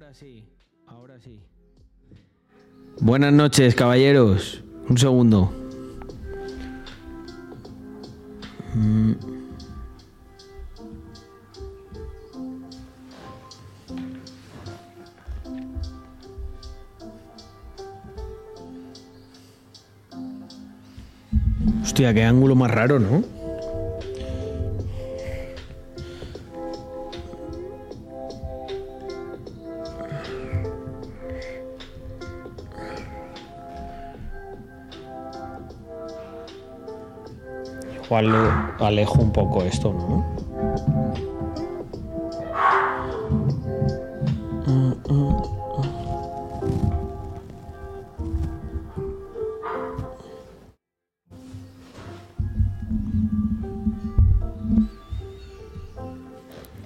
Ahora sí, ahora sí. Buenas noches, caballeros. Un segundo. Mm. Hostia, qué ángulo más raro, ¿no? Igual lo alejo un poco esto, ¿no?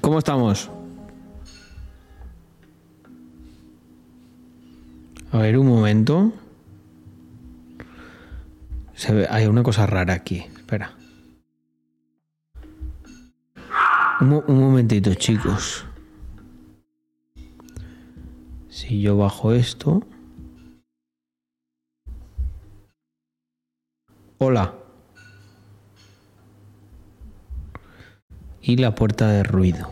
¿Cómo estamos? A ver, un momento. Se ve- hay una cosa rara aquí. Espera. Un, mo- un momentito, chicos. Si yo bajo esto. Hola. Y la puerta de ruido.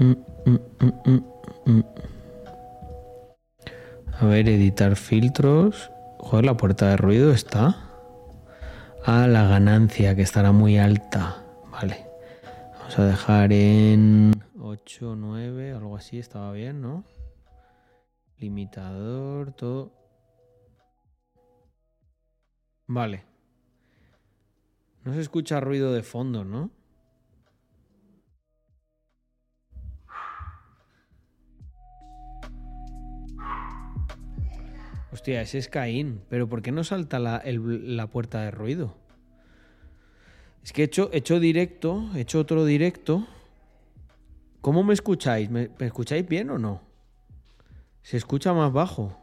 Mm, mm, mm. A ver, editar filtros. Joder, la puerta de ruido está. Ah, la ganancia, que estará muy alta. Vale. Vamos a dejar en 8, 9, algo así, estaba bien, ¿no? Limitador, todo. Vale. No se escucha ruido de fondo, ¿no? Hostia, ese es Caín. Pero ¿por qué no salta la, la puerta de ruido? Es que he hecho, he hecho directo, he hecho otro directo. ¿Cómo me escucháis? ¿Me, me escucháis bien o no? Se escucha más bajo.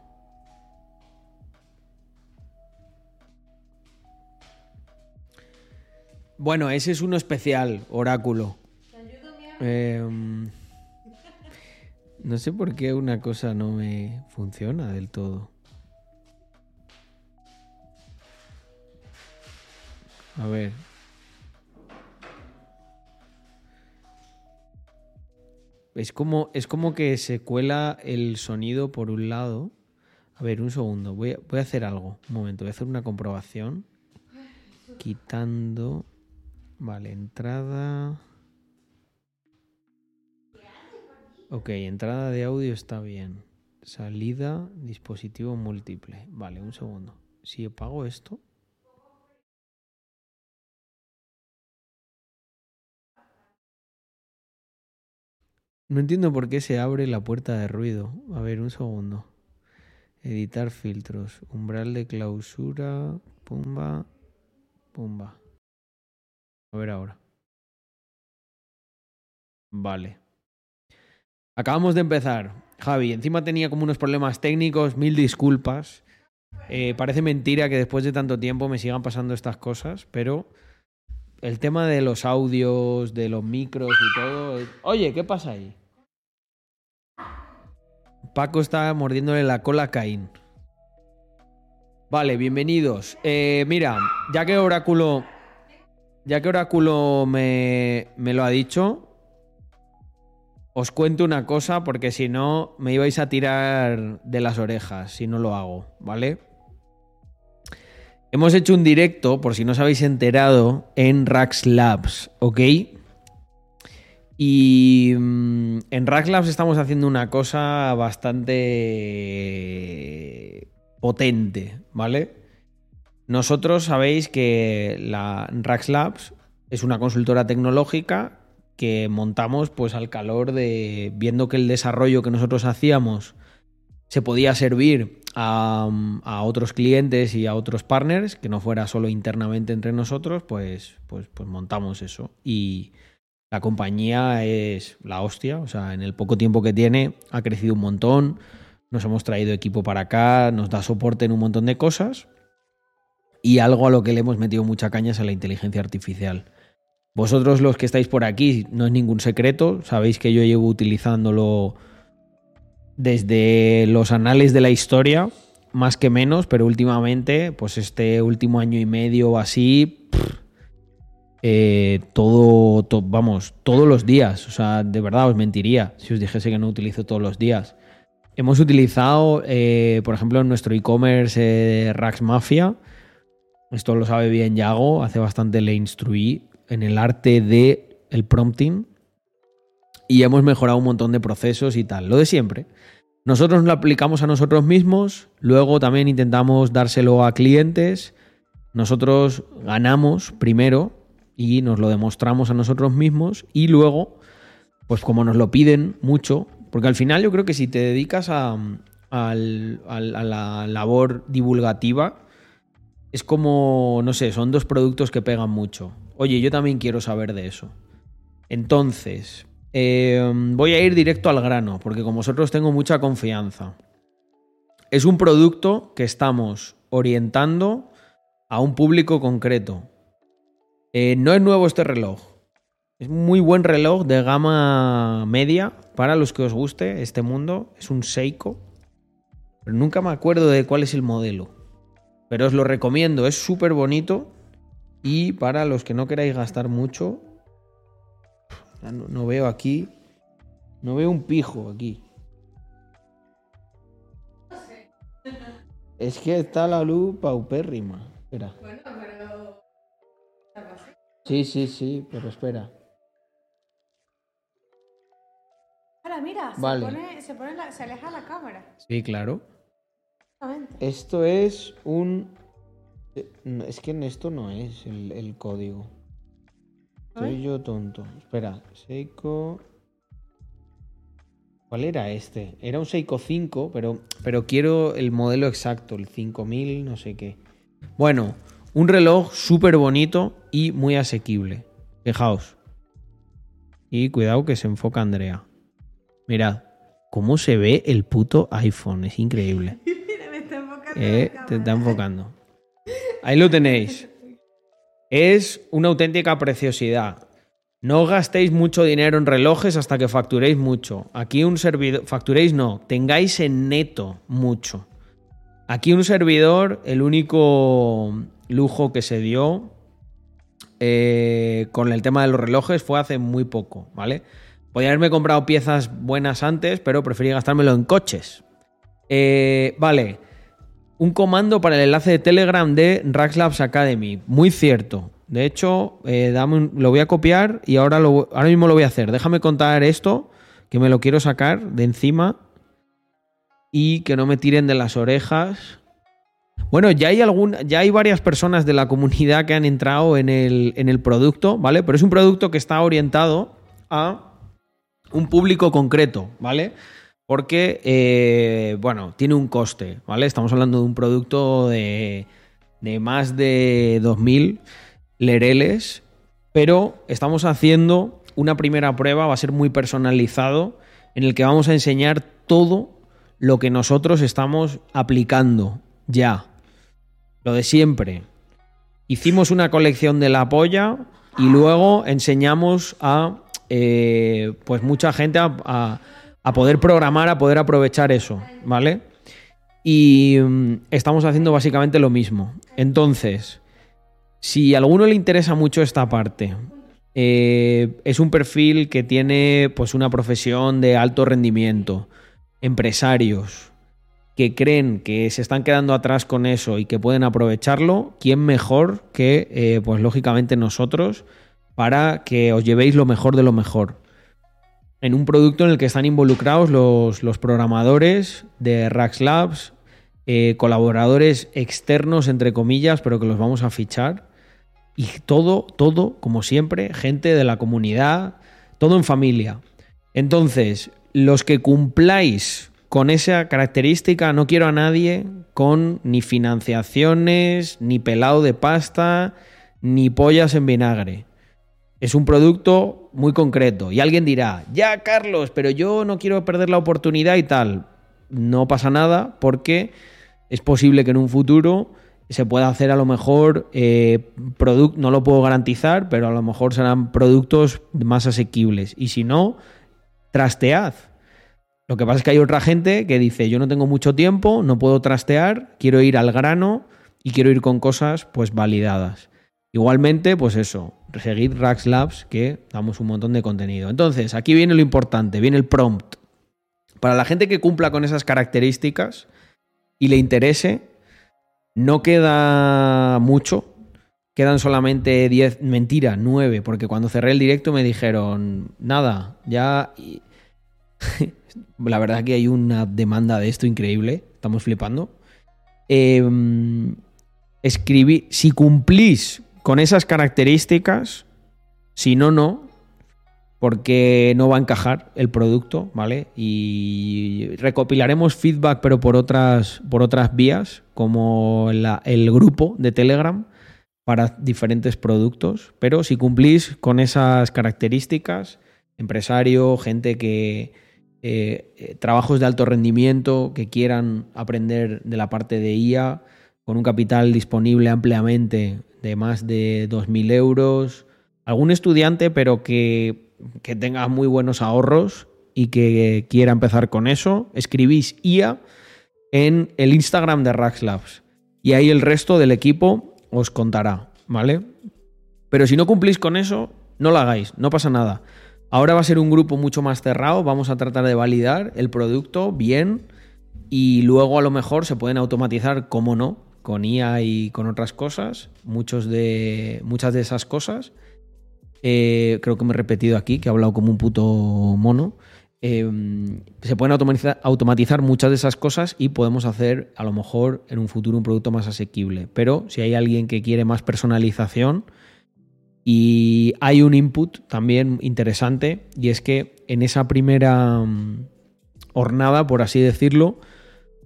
Bueno, ese es uno especial, oráculo. Em, no sé por qué una cosa no me funciona del todo. A ver. Es como, es como que se cuela el sonido por un lado. A ver, un segundo. Voy voy a hacer algo. Un momento. Voy a hacer una comprobación. Quitando. Vale, entrada. Ok, entrada de audio está bien. Salida, dispositivo múltiple. Vale, un segundo. Si apago esto. No entiendo por qué se abre la puerta de ruido. A ver, un segundo. Editar filtros. Umbral de clausura. Pumba. Pumba. A ver ahora. Vale. Acabamos de empezar. Javi, encima tenía como unos problemas técnicos. Mil disculpas. Eh, parece mentira que después de tanto tiempo me sigan pasando estas cosas, pero el tema de los audios, de los micros y todo. Oye, ¿qué pasa ahí? Paco está mordiéndole la cola a Caín. Vale, bienvenidos. Eh, mira, ya que Oráculo. Ya que Oráculo me, me lo ha dicho, os cuento una cosa porque si no me ibais a tirar de las orejas si no lo hago, ¿vale? Hemos hecho un directo, por si no os habéis enterado, en Rax Labs, ¿ok? Y mm, en Rax Labs estamos haciendo una cosa bastante potente, ¿vale? Nosotros sabéis que la Rax Labs es una consultora tecnológica que montamos pues al calor de viendo que el desarrollo que nosotros hacíamos se podía servir a, otros clientes y a otros partners, que no fuera solo internamente entre nosotros, pues, pues, pues montamos eso. Y la compañía es la hostia, o sea, en el poco tiempo que tiene ha crecido un montón, nos hemos traído equipo para acá, nos da soporte en un montón de cosas y algo a lo que le hemos metido mucha caña es a la inteligencia artificial. Vosotros los que estáis por aquí, no es ningún secreto, sabéis que yo llevo utilizándolo desde los anales de la historia, más que menos, pero últimamente, pues este último año y medio o así, eh, todo, vamos, todos los días. O sea, de verdad os mentiría si os dijese que no utilizo todos los días. Hemos utilizado, eh, por ejemplo, en nuestro e-commerce eh, Rax Mafia. Esto lo sabe bien Yago, hace bastante le instruí en el arte de el prompting y hemos mejorado un montón de procesos y tal. Lo de siempre. Nosotros lo aplicamos a nosotros mismos, luego también intentamos dárselo a clientes. Nosotros ganamos primero y nos lo demostramos a nosotros mismos y luego, pues como nos lo piden mucho, porque al final yo creo que si te dedicas a, la labor divulgativa, es como, no sé, son dos productos que pegan mucho. Oye, yo también quiero saber de eso. Entonces, Em, voy a ir directo al grano, porque con vosotros tengo mucha confianza. Es un producto que estamos orientando a un público concreto. Eh, no es nuevo este reloj. Es muy buen reloj de gama media para los que os guste este mundo. Es un Seiko. Pero nunca me acuerdo de cuál es el modelo. Pero os lo recomiendo, es súper bonito. Y para los que no queráis gastar mucho, no, veo aquí. No veo un pijo aquí. Es que está la luz paupérrima. Espera. Bueno, pero. Sí, sí, sí, pero espera. Ahora, mira, se, pone, se, pone la, se, aleja la cámara. Sí, claro. Esto es un. Eh, es que en esto no es el, el código. Soy yo tonto. Espera, Seiko. ¿Cuál era este? Era un Seiko 5, pero, pero quiero el modelo exacto, el 5000, no sé qué. Bueno, un reloj súper bonito y muy asequible. Fijaos. Y cuidado que se enfoca Andrea. Mirad, cómo se ve el puto iPhone. Es increíble. Mira, me está enfocando. Eh, te está enfocando. Ahí lo tenéis es una auténtica preciosidad. No gastéis mucho dinero en relojes hasta que facturéis mucho. Aquí un servidor, facturéis no, tengáis en neto mucho. Aquí un servidor, el único lujo que se dio eh, con el tema de los relojes fue hace muy poco, ¿vale? Podría haberme comprado piezas buenas antes, pero preferí gastármelo en coches. Eh, vale un comando para el enlace de Telegram de Raxlabs Academy. Muy cierto. De hecho, eh, lo voy a copiar y ahora, ahora mismo lo voy a hacer. Déjame contar esto, que me lo quiero sacar de encima y que no me tiren de las orejas. Bueno, ya hay, algún, ya hay varias personas de la comunidad que han entrado en el, en el producto, ¿vale? Pero es un producto que está orientado a un público concreto, ¿vale? Porque, eh, bueno, tiene un coste, ¿vale? Estamos hablando de un producto de, más de 2.000 lereles, pero estamos haciendo una primera prueba, va a ser muy personalizado, en el que vamos a enseñar todo lo que nosotros estamos aplicando ya, Lo de siempre. Hicimos una colección de la polla y luego enseñamos a eh, pues mucha gente a, poder programar, a poder aprovechar eso, ¿vale? Y mm, estamos haciendo básicamente lo mismo. Entonces, si a alguno le interesa mucho esta parte, eh, es un perfil que tiene pues una profesión de alto rendimiento, empresarios que creen que se están quedando atrás con eso y que pueden aprovecharlo, ¿quién mejor que eh, pues lógicamente nosotros para que os llevéis lo mejor de lo mejor? En un producto en el que están involucrados los, programadores de Rax Labs, eh, colaboradores externos, entre comillas, pero que los vamos a fichar y todo, todo, como siempre, gente de la comunidad, todo en familia. Entonces, los que cumpláis con esa característica, no quiero a nadie con ni financiaciones, ni pelado de pasta, ni pollas en vinagre. Es un producto muy concreto. Y alguien dirá, ya Carlos, pero yo no quiero perder la oportunidad y tal. No pasa nada porque es posible que en un futuro se puede hacer a lo mejor eh, no lo puedo garantizar, pero a lo mejor serán productos más asequibles. Y si no, trastead. Lo que pasa es que hay otra gente que dice, yo no tengo mucho tiempo, no puedo trastear, quiero ir al grano y quiero ir con cosas pues validadas. Igualmente, pues eso, seguir Rax Labs, que damos un montón de contenido. Entonces, aquí viene lo importante, viene el prompt. Para la gente que cumpla con esas características y le interese, no queda mucho. Quedan solamente 10, mentira, 9, porque cuando cerré el directo me dijeron, nada, ya... La verdad que hay una demanda de esto increíble, estamos flipando. Em, escribí, si cumplís con esas características, si no, no, porque no va a encajar el producto, ¿vale? Y recopilaremos feedback, pero por otras, por otras vías, como el grupo de Telegram para diferentes productos. Pero si cumplís con esas características, empresario, gente que eh, eh, trabajos de alto rendimiento, que quieran aprender de la parte de IA, con un capital disponible ampliamente de más de 2.000 euros, algún estudiante, pero que que tenga muy buenos ahorros y que quiera empezar con eso, escribís IA en el Instagram de Rax Labs. Y ahí el resto del equipo os contará, ¿vale? Pero si no cumplís con eso, no lo hagáis, no pasa nada. Ahora va a ser un grupo mucho más cerrado, vamos a tratar de validar el producto bien y luego a lo mejor se pueden automatizar, como no, con IA y con otras cosas, muchos de, muchas de esas cosas. Eh, creo que me he repetido aquí, que he hablado como un puto mono. Eh, se pueden automatizar, muchas de esas cosas y podemos hacer a lo mejor en un futuro un producto más asequible. Pero si hay alguien que quiere más personalización y hay un input también interesante y es que en esa primera mm, hornada, por así decirlo,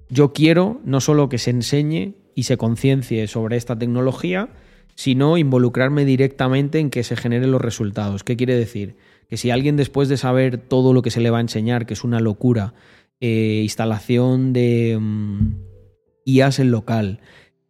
yo quiero no solo que se enseñe y se conciencie sobre esta tecnología, sino involucrarme directamente en que se generen los resultados. ¿Qué quiere decir? Que si alguien después de saber todo lo que se le va a enseñar, que es una locura, eh, instalación de mm, IAS en local,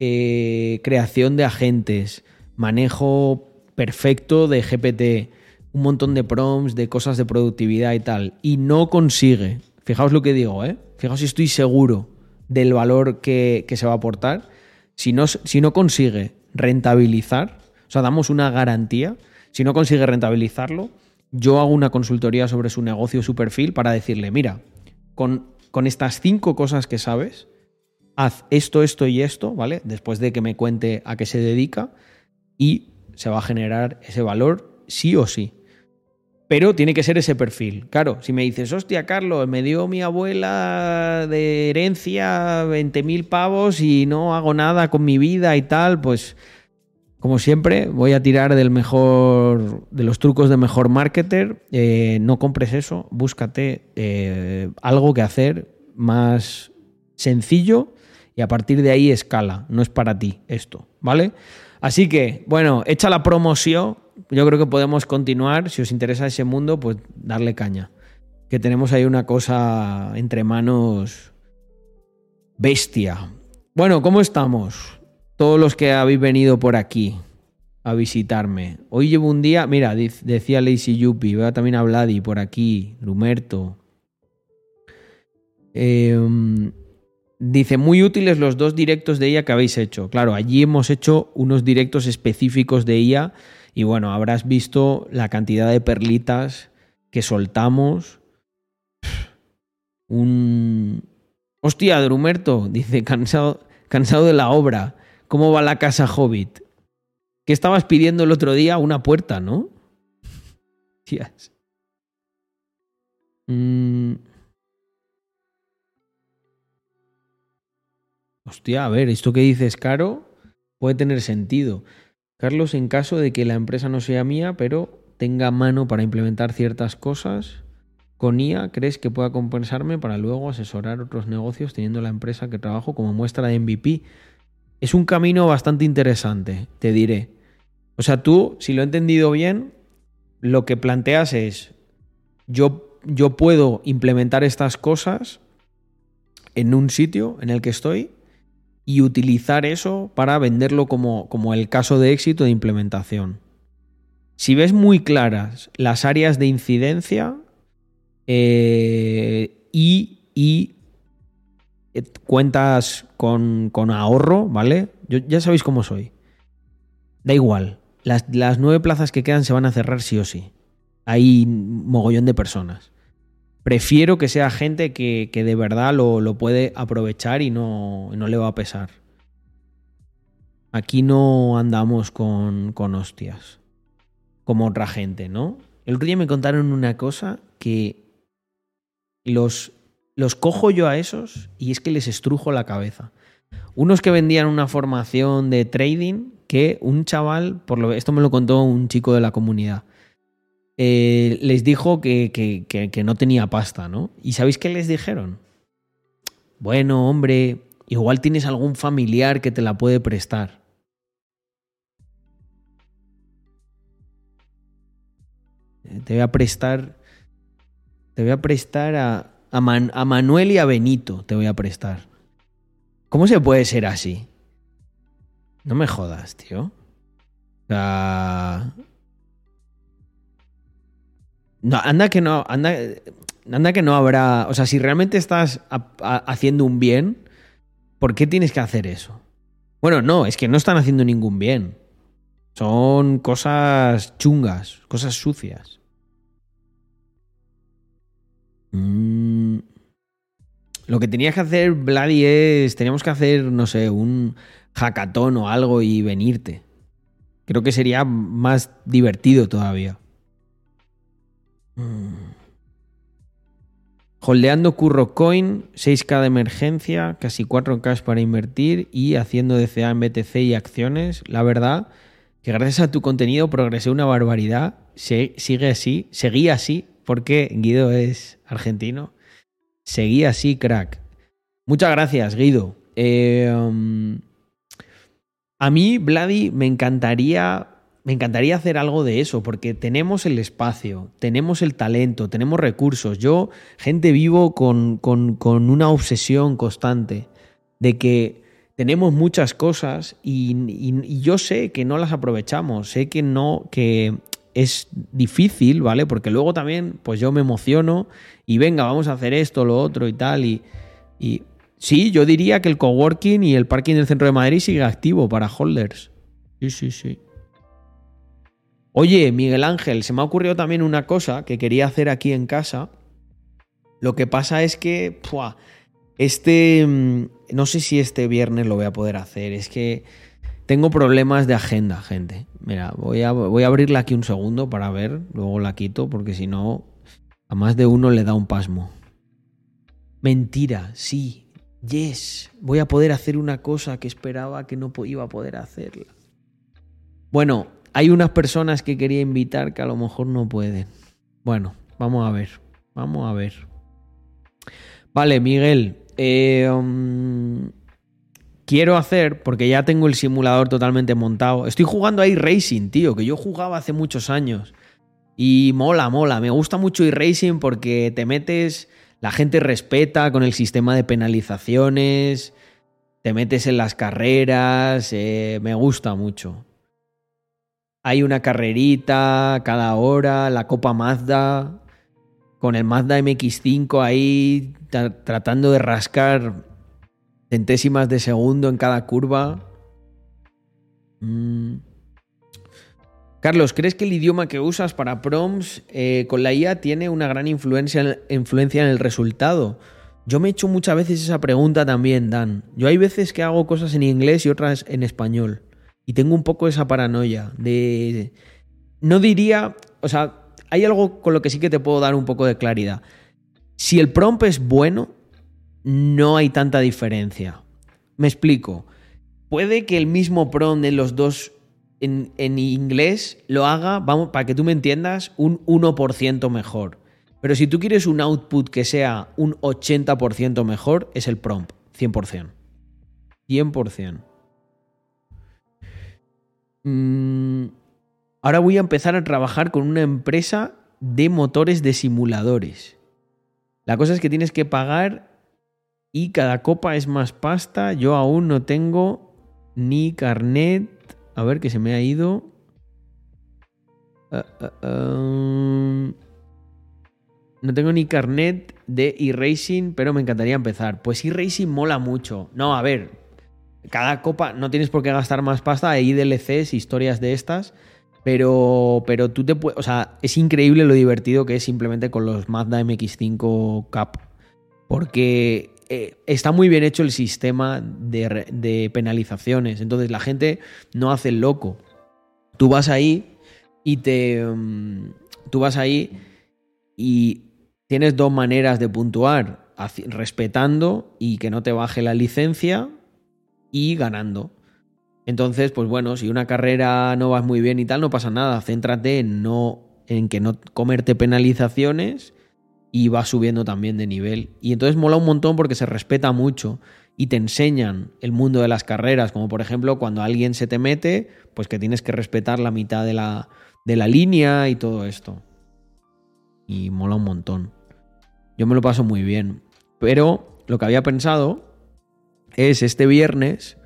eh, creación de agentes, manejo perfecto de GPT, un montón de prompts, de cosas de productividad y tal, y no consigue, fijaos lo que digo, ¿eh? fijaos si estoy seguro del valor que, que se va a aportar, si no, si no consigue rentabilizar, o sea, damos una garantía, si no consigue rentabilizarlo, yo hago una consultoría sobre su negocio, su perfil, para decirle, mira, con, con estas cinco cosas que sabes, haz esto, esto y esto, ¿vale? Después de que me cuente a qué se dedica y se va a generar ese valor sí o sí. Pero tiene que ser ese perfil. Claro, si me dices, hostia, Carlos, me dio mi abuela de herencia 20.000 pavos y no hago nada con mi vida y tal, pues como siempre, voy a tirar del mejor, de los trucos de mejor marketer. Eh, no compres eso, búscate eh, algo que hacer más sencillo y a partir de ahí escala. No es para ti esto, ¿vale? Así que, bueno, hecha la promoción, yo creo que podemos continuar. Si os interesa ese mundo, pues darle caña. Que tenemos ahí una cosa entre manos bestia. Bueno, ¿cómo estamos? todos los que habéis venido por aquí a visitarme. Hoy llevo un día, mira, decía Lazy Yuppie, veo también a Vladi por aquí, Rumerto. Em, dice, muy útiles los dos directos de ella que habéis hecho. Claro, allí hemos hecho unos directos específicos de ella y bueno, habrás visto la cantidad de perlitas que soltamos. Un... Hostia, Drumerto, dice, cansado, cansado de la obra. ¿Cómo va la casa Hobbit? ¿Qué estabas pidiendo el otro día? Una puerta, ¿no? Tías. Mm. Hostia, a ver, esto que dices, Caro, puede tener sentido. Carlos, en caso de que la empresa no sea mía, pero tenga mano para implementar ciertas cosas, con IA, ¿crees que pueda compensarme para luego asesorar otros negocios teniendo la empresa que trabajo como muestra de MVP? Es un camino bastante interesante, te diré. O sea, tú, si lo he entendido bien, lo que planteas es, yo, yo puedo implementar estas cosas en un sitio en el que estoy y utilizar eso para venderlo como, como el caso de éxito de implementación. Si ves muy claras las áreas de incidencia eh, y, y, eh, cuentas con, con, ahorro, ¿vale? Yo, ya sabéis cómo soy. Da igual. Las, las nueve plazas que quedan se van a cerrar sí o sí. Hay mogollón de personas prefiero que sea gente que, de verdad lo, puede aprovechar y no, no, le va a pesar. Aquí no andamos con, con hostias, como otra gente, ¿no? El otro día me contaron una cosa que los, los cojo yo a esos y es que les estrujo la cabeza. Unos que vendían una formación de trading que un chaval, por lo esto me lo contó un chico de la comunidad, eh, les dijo que, que, no tenía pasta, ¿no? ¿Y sabéis qué les dijeron? Bueno, hombre, igual tienes algún familiar que te la puede prestar. Te voy a prestar. Te voy a prestar a, a, a Manuel y a Benito. Te voy a prestar. ¿Cómo se puede ser así? No me jodas, tío. O sea, no, anda que no, anda, anda que no habrá. O sea, si realmente estás haciendo un bien, ¿por qué tienes que hacer eso? Bueno, no, es que no están haciendo ningún bien. Son cosas chungas, cosas sucias. Mm. Lo que tenías que hacer, Vladi, es. Teníamos que hacer, no sé, un hackathon o algo y venirte. Creo que sería más divertido todavía. Mm. Holdeando Curro Coin, 6K de emergencia, casi 4K para invertir y haciendo DCA en BTC y acciones. La verdad que gracias a tu contenido progresé una barbaridad. sigue así, seguí así, porque Guido es argentino. Seguí así, crack. Muchas gracias, Guido. Eh, um, a mí, Vladi, me encantaría me encantaría hacer algo de eso, porque tenemos el espacio, tenemos el talento, tenemos recursos. Yo, gente, vivo con, una obsesión constante de que tenemos muchas cosas y, yo sé que no las aprovechamos, sé que no, que es difícil, ¿vale? Porque luego también, pues yo me emociono y venga, vamos a hacer esto, lo otro y tal. Y, y sí, yo diría que el coworking y el parking del centro de Madrid sigue activo para holders. Sí, sí, sí. Oye, Miguel Ángel, se me ha ocurrido también una cosa que quería hacer aquí en casa. Lo que pasa es que, este, mm, no sé si este viernes lo voy a poder hacer. Es que tengo problemas de agenda, gente. Mira, voy a, voy a abrirla aquí un segundo para ver, luego la quito porque si no, a más de uno le da un pasmo. Mentira, sí, yes, voy a poder hacer una cosa que esperaba que no iba a poder hacerla. Bueno, hay unas personas que quería invitar que a lo mejor no pueden. Bueno, vamos a ver. Vamos a ver. Vale, Miguel. Eh, um, quiero hacer, porque ya tengo el simulador totalmente montado. Estoy jugando a iRacing, tío, que yo jugaba hace muchos años. Y mola, mola. Me gusta mucho iRacing porque te metes, la gente respeta con el sistema de penalizaciones. te metes en las carreras, eh, me gusta mucho. Hay una carrerita cada hora, la Copa Mazda, con el Mazda MX5 ahí tratando de rascar centésimas de segundo en cada curva. Mm. Carlos, ¿crees que el idioma que usas para prompts eh, con la IA tiene una gran influencia, influencia en el resultado? Yo me he hecho muchas veces esa pregunta también, Dan. Yo hay veces que hago cosas en inglés y otras en español. Y tengo un poco esa paranoia de... No diría... O sea, hay algo con lo que sí que te puedo dar un poco de claridad. Si el prompt es bueno, no hay tanta diferencia. Me explico. Puede que el mismo prompt en los dos en, en inglés lo haga, vamos, para que tú me entiendas, un 1% mejor. Pero si tú quieres un output que sea un 80% mejor, es el prompt, 100%. 100%. Mm, ahora voy a empezar a trabajar con una empresa de motores de simuladores. La cosa es que tienes que pagar y cada copa es más pasta. Yo aún no tengo ni carnet. A ver que se me ha ido. Ah, ah. No tengo ni carnet de e-racing, pero me encantaría empezar. Pues e-racing mola mucho. No, a ver, cada copa no tienes por qué gastar más pasta, hay DLCs, historias de estas, pero, pero tú te puedes, o sea, es increíble lo divertido que es simplemente con los Mazda MX5 Cup, porque eh, está muy bien hecho el sistema de, de, penalizaciones, entonces la gente no hace el loco. Tú vas ahí y te... Mm, tú vas ahí y tienes dos maneras de puntuar, respetando y que no te baje la licencia y ganando. Entonces, pues bueno, si una carrera no vas muy bien y tal, no pasa nada. Céntrate en no en que no comerte penalizaciones y vas subiendo también de nivel. Y entonces mola un montón porque se respeta mucho y te enseñan el mundo de las carreras, como por ejemplo cuando alguien se te mete, pues que tienes que respetar la mitad de la, de la línea y todo esto y mola un montón. Yo me lo paso muy bien. Pero lo que había pensado es este viernes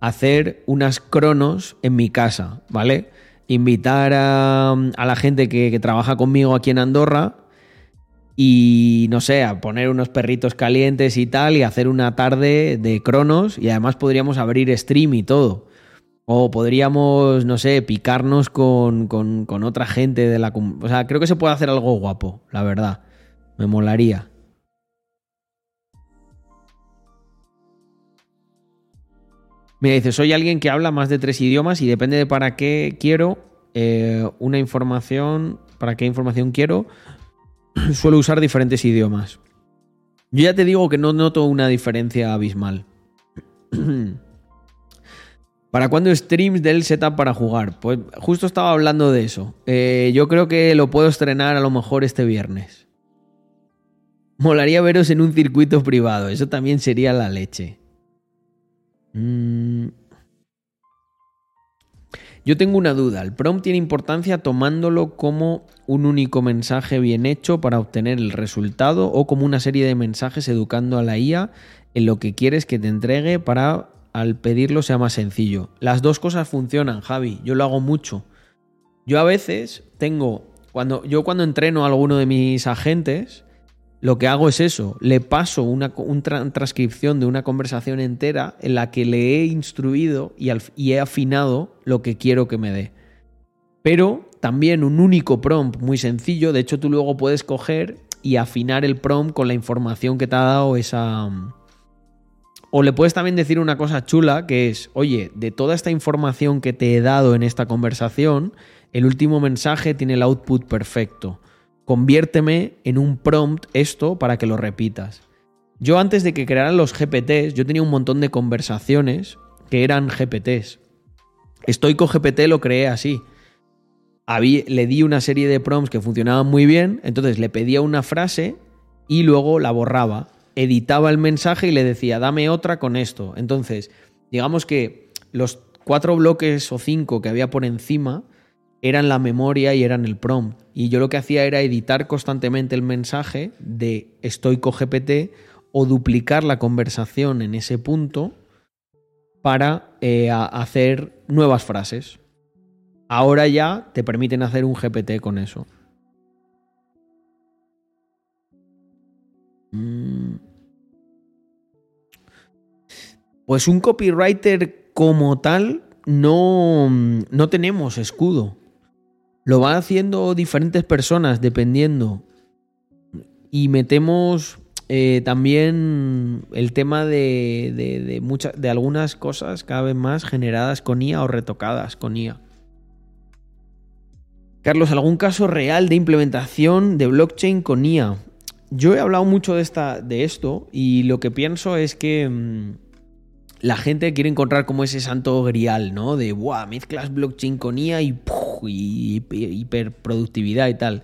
hacer unas cronos en mi casa, ¿vale? Invitar a, la gente que, trabaja conmigo aquí en Andorra y, no sé, a poner unos perritos calientes y tal y hacer una tarde de cronos y además podríamos abrir stream y todo. O podríamos, no sé, picarnos con, con, otra gente de la... O sea, creo que se puede hacer algo guapo, la verdad. Me molaría. Mira, dice, soy alguien que habla más de tres idiomas y depende de para qué quiero eh, una información, para qué información quiero, suelo usar diferentes idiomas. Yo ya te digo que no noto una diferencia abismal. ¿Para cuándo streams del setup para jugar? Pues justo estaba hablando de eso. Eh, yo creo que lo puedo estrenar a lo mejor este viernes. Molaría veros en un circuito privado. Eso también sería la leche. Mm. Yo tengo una duda. ¿El prompt tiene importancia tomándolo como un único mensaje bien hecho para obtener el resultado o como una serie de mensajes educando a la IA en lo que quieres que te entregue para al pedirlo sea más sencillo. Las dos cosas funcionan, Javi. Yo lo hago mucho. Yo a veces tengo, cuando yo cuando entreno a alguno de mis agentes, lo que hago es eso, le paso una, transcripción de una conversación entera en la que le he instruido y, y he afinado lo que quiero que me dé. Pero también un único prompt muy sencillo, de hecho tú luego puedes coger y afinar el prompt con la información que te ha dado esa, o le puedes también decir una cosa chula que es, oye, de toda esta información que te he dado en esta conversación, el último mensaje tiene el output perfecto. Conviérteme en un prompt esto para que lo repitas. Yo antes de que crearan los GPTs, yo tenía un montón de conversaciones que eran GPTs. Estoico GPT lo creé así. le di una serie de prompts que funcionaban muy bien, entonces le pedía una frase y luego la borraba editaba el mensaje y le decía, dame otra con esto. Entonces, digamos que los cuatro bloques o cinco que había por encima eran la memoria y eran el prompt. Y yo lo que hacía era editar constantemente el mensaje de Stoico GPT o duplicar la conversación en ese punto para eh, hacer nuevas frases. Ahora ya te permiten hacer un GPT con eso. Mm. Pues un copywriter como tal no, no tenemos escudo. Lo van haciendo diferentes personas dependiendo. Y metemos eh, también el tema de, de, muchas, de algunas cosas cada vez más generadas con IA o retocadas con IA. Carlos, ¿algún caso real de implementación de blockchain con IA? Yo he hablado mucho de, esta, de esto y lo que pienso es que mm, la gente quiere encontrar como ese santo grial, ¿no? De, ¡buah! Mezclas blockchain con IA y, y hiperproductividad y tal.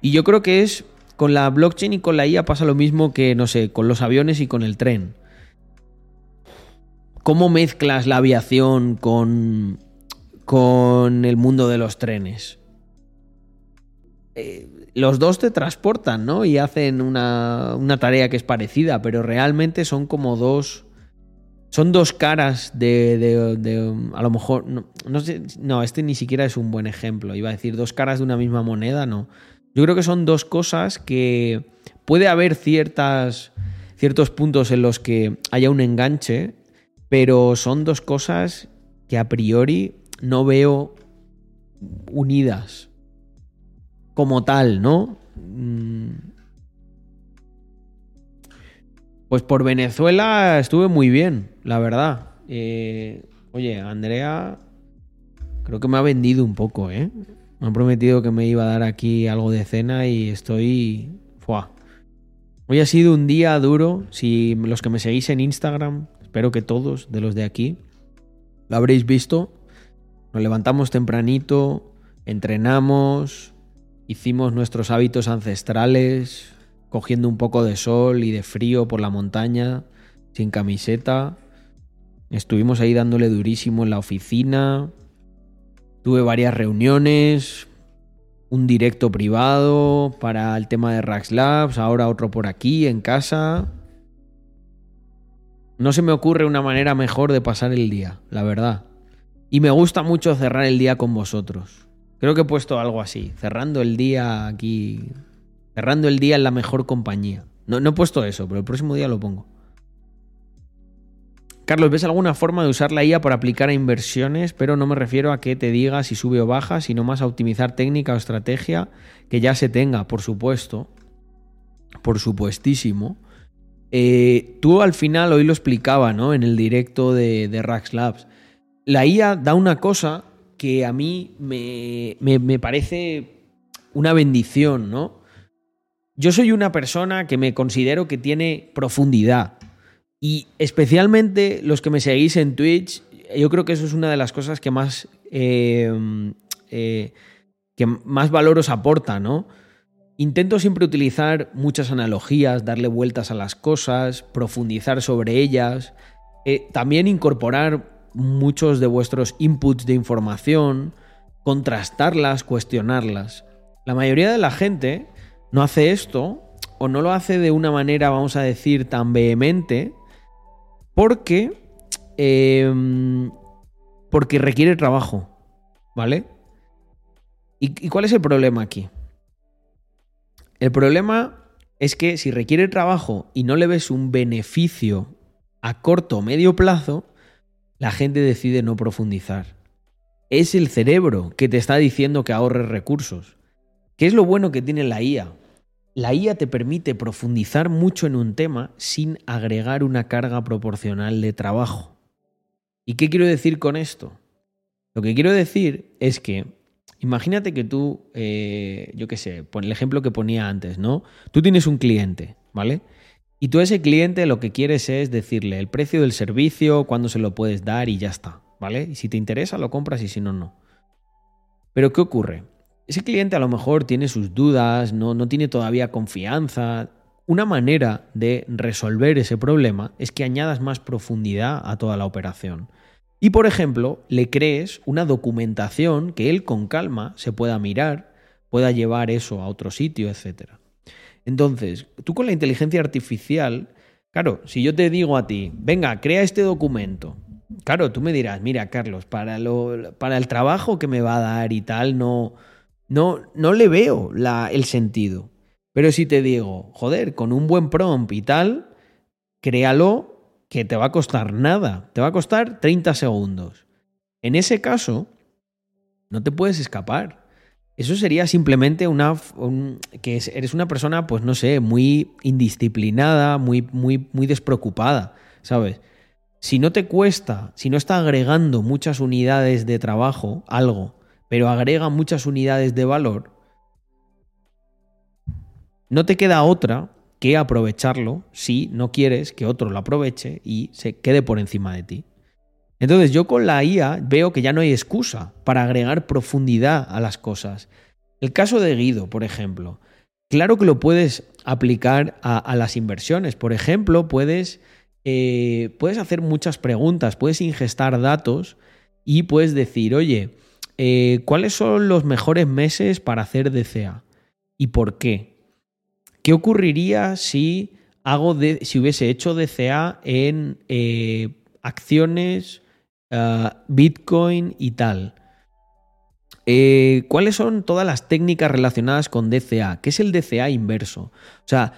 Y yo creo que es con la blockchain y con la IA pasa lo mismo que, no sé, con los aviones y con el tren. ¿Cómo mezclas la aviación con, con el mundo de los trenes? Eh, los dos te transportan, ¿no? Y hacen una, una, tarea que es parecida, pero realmente son como dos. Son dos caras de. a lo mejor. No. No, este ni siquiera es un buen ejemplo. Iba a decir dos caras de una misma moneda, no. Yo creo que son dos cosas que puede haber ciertas, ciertos puntos en los que haya un enganche, pero son dos cosas que a priori no veo unidas como tal, ¿no? Mm. Pues por Venezuela estuve muy bien, la verdad. Eh, oye, Andrea, creo que me ha vendido un poco, ¿eh? Me han prometido que me iba a dar aquí algo de cena y estoy... Fua. Hoy ha sido un día duro. Si los que me seguís en Instagram, espero que todos de los de aquí, lo habréis visto. Nos levantamos tempranito, entrenamos, hicimos nuestros hábitos ancestrales, cogiendo un poco de sol y de frío por la montaña, sin camiseta. Estuvimos ahí dándole durísimo en la oficina, Tuve varias reuniones, un directo privado para el tema de Rax Labs, ahora otro por aquí en casa. No se me ocurre una manera mejor de pasar el día, la verdad. Y me gusta mucho cerrar el día con vosotros. Creo que he puesto algo así, cerrando el día aquí, cerrando el día en la mejor compañía. No, no he puesto eso, pero el próximo día lo pongo. Carlos, ¿ves alguna forma de usar la IA para aplicar a inversiones? Pero no me refiero a que te diga si sube o baja, sino más a optimizar técnica o estrategia que ya se tenga, por supuesto. Por supuestísimo. Eh, tú al final hoy lo explicaba, ¿no? En el directo de, de Rax Labs. La IA da una cosa que a mí me, me parece una bendición, ¿no? Yo soy una persona que me considero que tiene profundidad y especialmente los que me seguís en Twitch, yo creo que eso es una de las cosas que más, eh, eh, que más valor os aporta, ¿no? Intento siempre utilizar muchas analogías, darle vueltas a las cosas, profundizar sobre ellas, eh, también incorporar muchos de vuestros inputs de información, contrastarlas, cuestionarlas. La mayoría de la gente no hace esto o no lo hace de una manera, vamos a decir, tan vehemente, porque. Em, porque requiere trabajo. ¿Vale? ¿Y, cuál es el problema aquí? El problema es que si requiere trabajo y no le ves un beneficio a corto o medio plazo, la gente decide no profundizar. Es el cerebro que te está diciendo que ahorres recursos. ¿Qué es lo bueno que tiene la IA? La IA te permite profundizar mucho en un tema sin agregar una carga proporcional de trabajo. ¿Y qué quiero decir con esto? Lo que quiero decir es que imagínate que tú, eh, yo qué sé, pon el ejemplo que ponía antes, ¿no? Tú tienes un cliente, ¿vale? Y tú a ese cliente lo que quieres es decirle el precio del servicio, cuándo se lo puedes dar y ya está, ¿vale? Y si te interesa lo compras y si no, no. Pero ¿qué ocurre? Ese cliente a lo mejor tiene sus dudas, no, no tiene todavía confianza. Una manera de resolver ese problema es que añadas más profundidad a toda la operación. Y por ejemplo, le crees una documentación que él con calma se pueda mirar, pueda llevar eso a otro sitio, etc. Entonces, tú con la inteligencia artificial, claro, si yo te digo a ti, venga, crea este documento, claro, tú me dirás, mira, Carlos, para, lo, para el trabajo que me va a dar y tal, no, no, no le veo la, el sentido. Pero si te digo, joder, con un buen prompt y tal, créalo que te va a costar nada, te va a costar 30 segundos. En ese caso, no te puedes escapar. Eso sería simplemente una que eres una persona, pues no sé, muy indisciplinada, muy, muy, muy despreocupada, ¿sabes? Si no te cuesta, si no está agregando muchas unidades de trabajo, algo, pero agrega muchas unidades de valor, no te queda otra que aprovecharlo si no quieres que otro lo aproveche y se quede por encima de ti. Entonces yo con la IA veo que ya no hay excusa para agregar profundidad a las cosas. El caso de Guido, por ejemplo, claro que lo puedes aplicar a, las inversiones. Por ejemplo, puedes, eh, puedes hacer muchas preguntas, puedes ingestar datos y puedes decir, oye, eh, ¿cuáles son los mejores meses para hacer DCA? ¿Y por qué? ¿Qué ocurriría si, hago si hubiese hecho DCA en eh, acciones Ah, Bitcoin y tal. Eh, ¿Cuáles son todas las técnicas relacionadas con DCA? ¿Qué es el DCA inverso? O sea,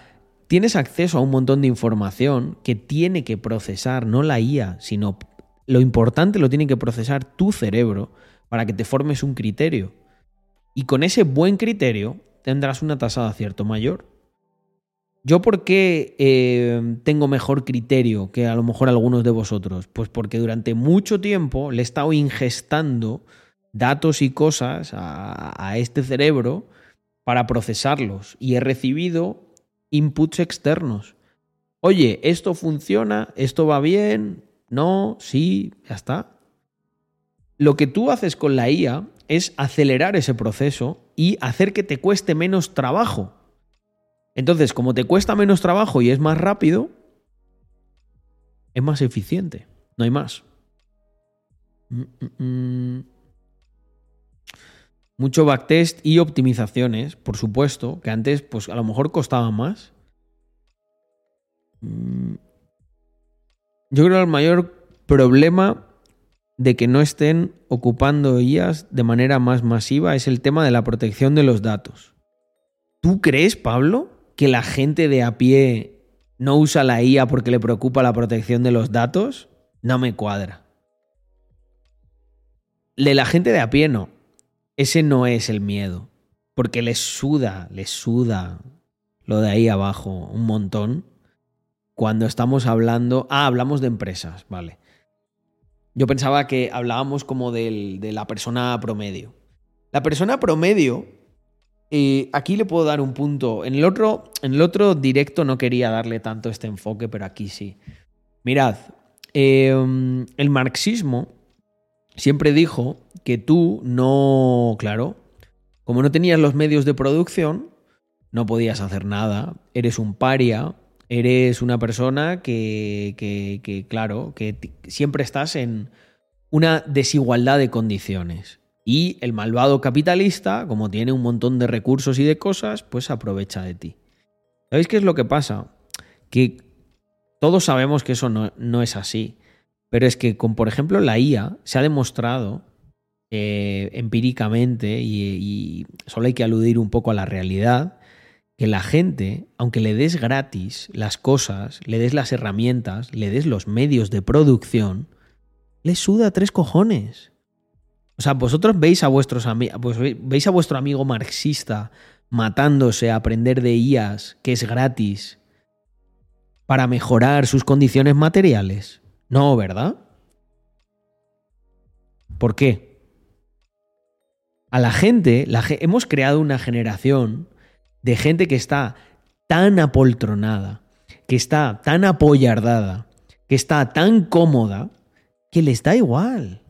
tienes acceso a un montón de información que tiene que procesar, no la IA, sino lo importante lo tiene que procesar tu cerebro para que te formes un criterio. Y con ese buen criterio tendrás una tasa de acierto mayor. ¿Yo por qué eh, tengo mejor criterio que a lo mejor algunos de vosotros? Pues porque durante mucho tiempo le he estado ingestando datos y cosas a, a este cerebro para procesarlos y he recibido inputs externos. Oye, esto funciona, esto va bien, no, sí, ya está. Lo que tú haces con la IA es acelerar ese proceso y hacer que te cueste menos trabajo. Entonces, como te cuesta menos trabajo y es más rápido, es más eficiente. No hay más. Mm, mm, mm. Mucho backtest y optimizaciones, por supuesto, que antes pues a lo mejor costaban más. Yo creo que el mayor problema de que no estén ocupando IAS de manera más masiva es el tema de la protección de los datos. ¿Tú crees, Pablo, que la gente de a pie no usa la IA porque le preocupa la protección de los datos, no me cuadra. De la gente de a pie no. Ese no es el miedo. Porque les suda, les suda lo de ahí abajo un montón. Cuando estamos hablando... Ah, hablamos de empresas, vale. Yo pensaba que hablábamos como de la persona promedio. La persona promedio y aquí le puedo dar un punto. En el, otro, en el otro directo no quería darle tanto este enfoque, pero aquí sí. Mirad, em, el marxismo siempre dijo que tú no, claro, como no tenías los medios de producción, no podías hacer nada, eres un paria, eres una persona que, que, claro, que siempre estás en una desigualdad de condiciones. Y el malvado capitalista, como tiene un montón de recursos y de cosas, pues aprovecha de ti. ¿Sabéis qué es lo que pasa? Que todos sabemos que eso no, es así. Pero es que con, por ejemplo, la IA se ha demostrado eh, empíricamente, y, y solo hay que aludir un poco a la realidad, que la gente, aunque le des gratis las cosas, le des las herramientas, le des los medios de producción, le suda tres cojones. O sea, vosotros veis a vuestros pues veis a vuestro amigo marxista matándose a aprender de IAS, que es gratis, para mejorar sus condiciones materiales. No, ¿verdad? ¿Por qué? A la gente, la, hemos creado una generación de gente que está tan apoltronada, que está tan apoyardada, que está tan cómoda, que les da igual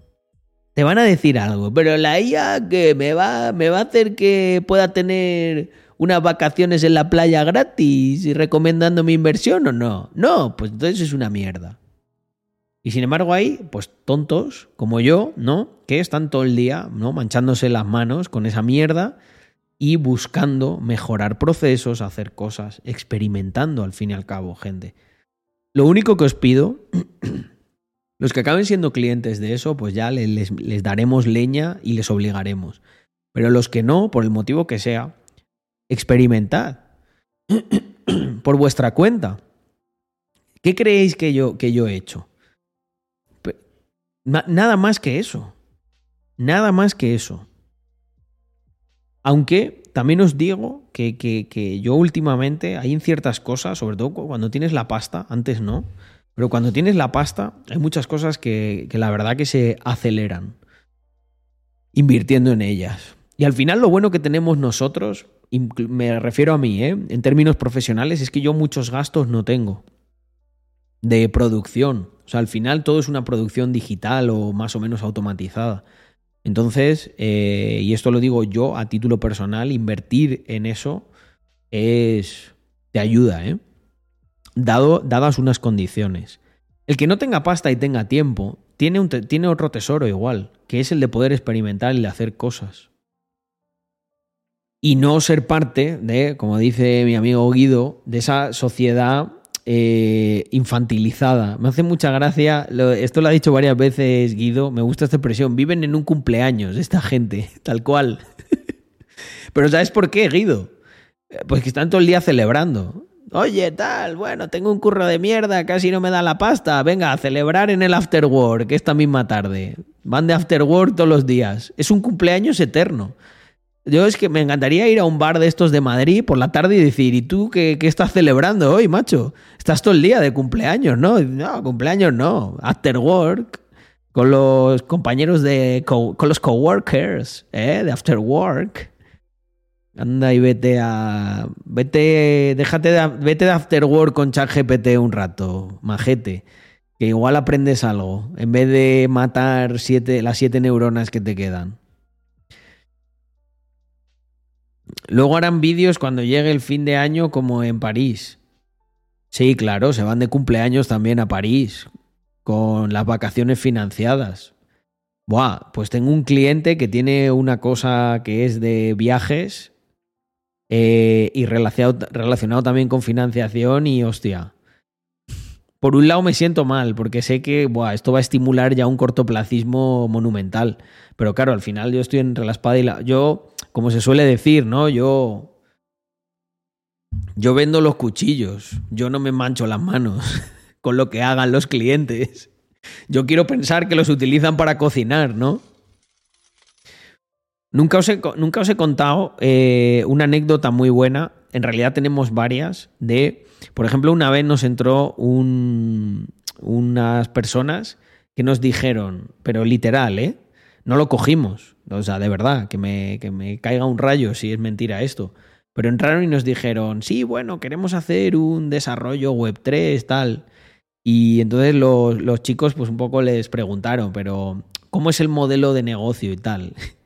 te van a decir algo, pero la IA que me va, me va a hacer que pueda tener unas vacaciones en la playa gratis y recomendando mi inversión o no. No, pues entonces es una mierda. Y sin embargo hay, pues tontos como yo, ¿no? Que están todo el día, ¿no? Manchándose las manos con esa mierda y buscando mejorar procesos, hacer cosas, experimentando al fin y al cabo, gente. Lo único que os pido Los que acaben siendo clientes de eso, pues ya les, les daremos leña y les obligaremos. Pero los que no, por el motivo que sea, experimentad por vuestra cuenta. ¿Qué creéis que yo, que yo he hecho? Nada más que eso. Nada más que eso. Aunque también os digo que, que, yo últimamente hay en ciertas cosas, sobre todo cuando tienes la pasta, antes no, pero cuando tienes la pasta hay muchas cosas que, que la verdad que se aceleran invirtiendo en ellas. Y al final lo bueno que tenemos nosotros, me refiero a mí, ¿eh? en términos profesionales, es que yo muchos gastos no tengo de producción. O sea, al final todo es una producción digital o más o menos automatizada. Entonces, eh, y esto lo digo yo a título personal, invertir en eso es. te ayuda, ¿eh? Dado, dadas unas condiciones. El que no tenga pasta y tenga tiempo, tiene, un, tiene otro tesoro igual, que es el de poder experimentar y de hacer cosas y no ser parte de, como dice mi amigo Guido, de esa sociedad eh, infantilizada. Me hace mucha gracia, esto lo ha dicho varias veces Guido, me gusta esta expresión, viven en un cumpleaños esta gente, tal cual. Pero ¿sabes por qué, Guido? Pues que están todo el día celebrando. Oye, tal, bueno, tengo un curro de mierda, casi no me da la pasta. Venga, a celebrar en el after work esta misma tarde. Van de after work todos los días. Es un cumpleaños eterno. Yo es que me encantaría ir a un bar de estos de Madrid por la tarde y decir, ¿y tú qué, estás celebrando hoy, macho? Estás todo el día de cumpleaños, ¿no? No, cumpleaños no. After work, con los compañeros de. con los coworkers, ¿eh? De after work. Anda y vete a. Vete. Déjate de, vete de after work con ChatGPT un rato, majete. Que igual aprendes algo. En vez de matar siete, las siete neuronas que te quedan. Luego harán vídeos cuando llegue el fin de año como en París. Sí, claro, se van de cumpleaños también a París, con las vacaciones financiadas. Buah, pues tengo un cliente que tiene una cosa que es de viajes eh, y relacionado, relacionado también con financiación y hostia. Por un lado me siento mal, porque sé que buah, esto va a estimular ya un cortoplacismo monumental. Pero claro, al final yo estoy entre la espada y la. Yo como se suele decir, ¿no? Yo. Yo vendo los cuchillos, yo no me mancho las manos con lo que hagan los clientes. Yo quiero pensar que los utilizan para cocinar, ¿no? Nunca os he, nunca os he contado eh, una anécdota muy buena. En realidad tenemos varias. De, por ejemplo, una vez nos entró un, unas personas que nos dijeron, pero literal, ¿eh? No lo cogimos. O sea, de verdad, que me, que me caiga un rayo si es mentira esto. Pero entraron y nos dijeron, sí, bueno, queremos hacer un desarrollo web 3, tal. Y entonces los, los, chicos pues un poco les preguntaron, pero ¿cómo es el modelo de negocio y tal?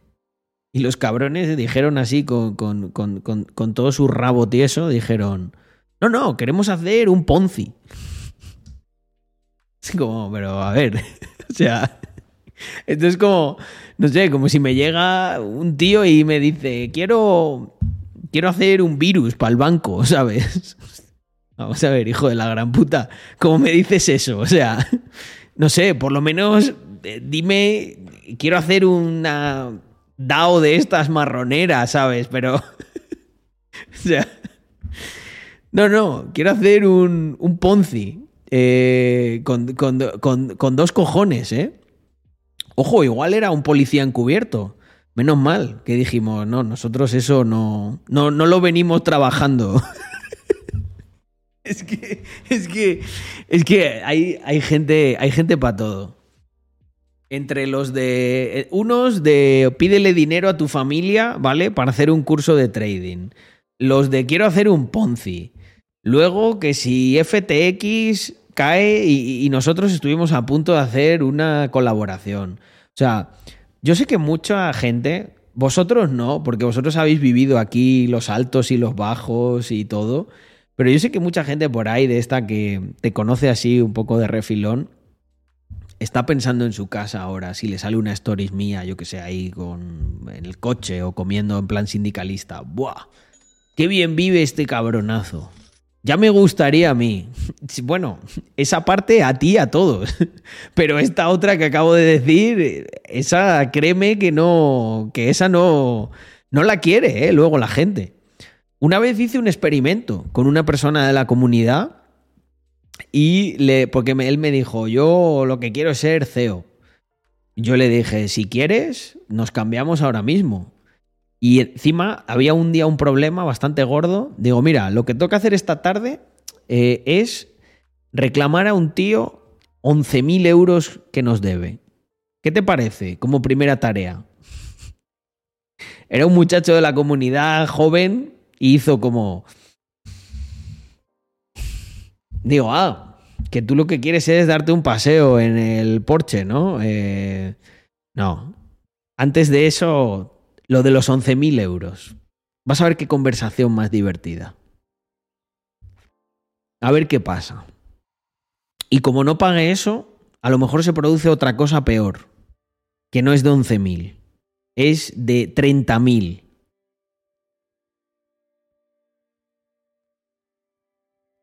Y los cabrones dijeron así con, con, con, con todo su rabo tieso, dijeron, no, no, queremos hacer un Ponzi. Es como, pero a ver, o sea, entonces como, no sé, como si me llega un tío y me dice, quiero, quiero hacer un virus para el banco, ¿sabes? Vamos a ver, hijo de la gran puta, ¿cómo me dices eso? O sea, no sé, por lo menos eh, dime, quiero hacer una DAO de estas marroneras, ¿sabes? Pero, o sea, no, no, quiero hacer un, un Ponzi eh, con, con dos cojones, ¿eh? Ojo, igual era un policía encubierto. Menos mal que dijimos, no, nosotros eso no, no, no lo venimos trabajando. es que, es que, es que hay, hay gente, hay gente para todo. Entre los de. Unos de pídele dinero a tu familia, ¿vale? Para hacer un curso de trading. Los de quiero hacer un Ponzi. Luego que si FTX cae y, nosotros estuvimos a punto de hacer una colaboración. O sea, yo sé que mucha gente, vosotros no, porque vosotros habéis vivido aquí los altos y los bajos y todo, pero yo sé que mucha gente por ahí de esta que te conoce así un poco de refilón, está pensando en su casa ahora, si le sale una stories mía, yo que sé, ahí con, en el coche o comiendo en plan sindicalista. ¡Buah! ¡Qué bien vive este cabronazo! Ya me gustaría a mí. Bueno, esa parte a ti, a todos. Pero esta otra que acabo de decir, esa créeme que no, que esa no, no la quiere, ¿eh? luego la gente. Una vez hice un experimento con una persona de la comunidad y le, porque él me dijo, yo lo que quiero es ser CEO. Yo le dije, si quieres, nos cambiamos ahora mismo. Y encima había un día un problema bastante gordo. Digo, mira, lo que toca hacer esta tarde eh, es reclamar a un tío 11.000 euros que nos debe. ¿Qué te parece como primera tarea? Era un muchacho de la comunidad joven y hizo como... Digo, ah, que tú lo que quieres es darte un paseo en el Porsche, ¿no? Eh, no. Antes de eso, lo de los 11.000 euros. Vas a ver qué conversación más divertida. A ver qué pasa. Y como no pague eso, a lo mejor se produce otra cosa peor, que no es de 11.000, es de 30.000.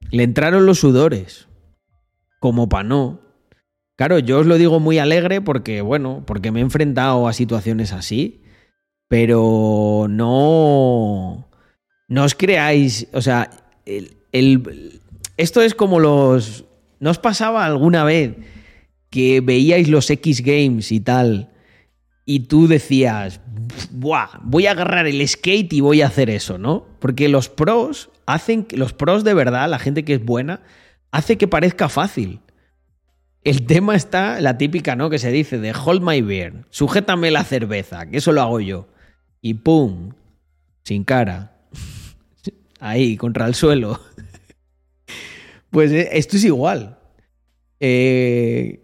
Le entraron los sudores, como pa' no. Claro, yo os lo digo muy alegre porque, bueno, porque me he enfrentado a situaciones así pero no, no os creáis, o sea, el, esto es como los... ¿No os pasaba alguna vez que veíais los X Games y tal y tú decías, Buah, voy a agarrar el skate y voy a hacer eso, ¿no? Porque los pros hacen, los pros de verdad, la gente que es buena, hace que parezca fácil. El tema está, la típica, ¿no? Que se dice de hold my beer, sujétame la cerveza, que eso lo hago yo y ¡pum! Sin cara. Ahí, contra el suelo. Pues eh, esto es igual. Eh,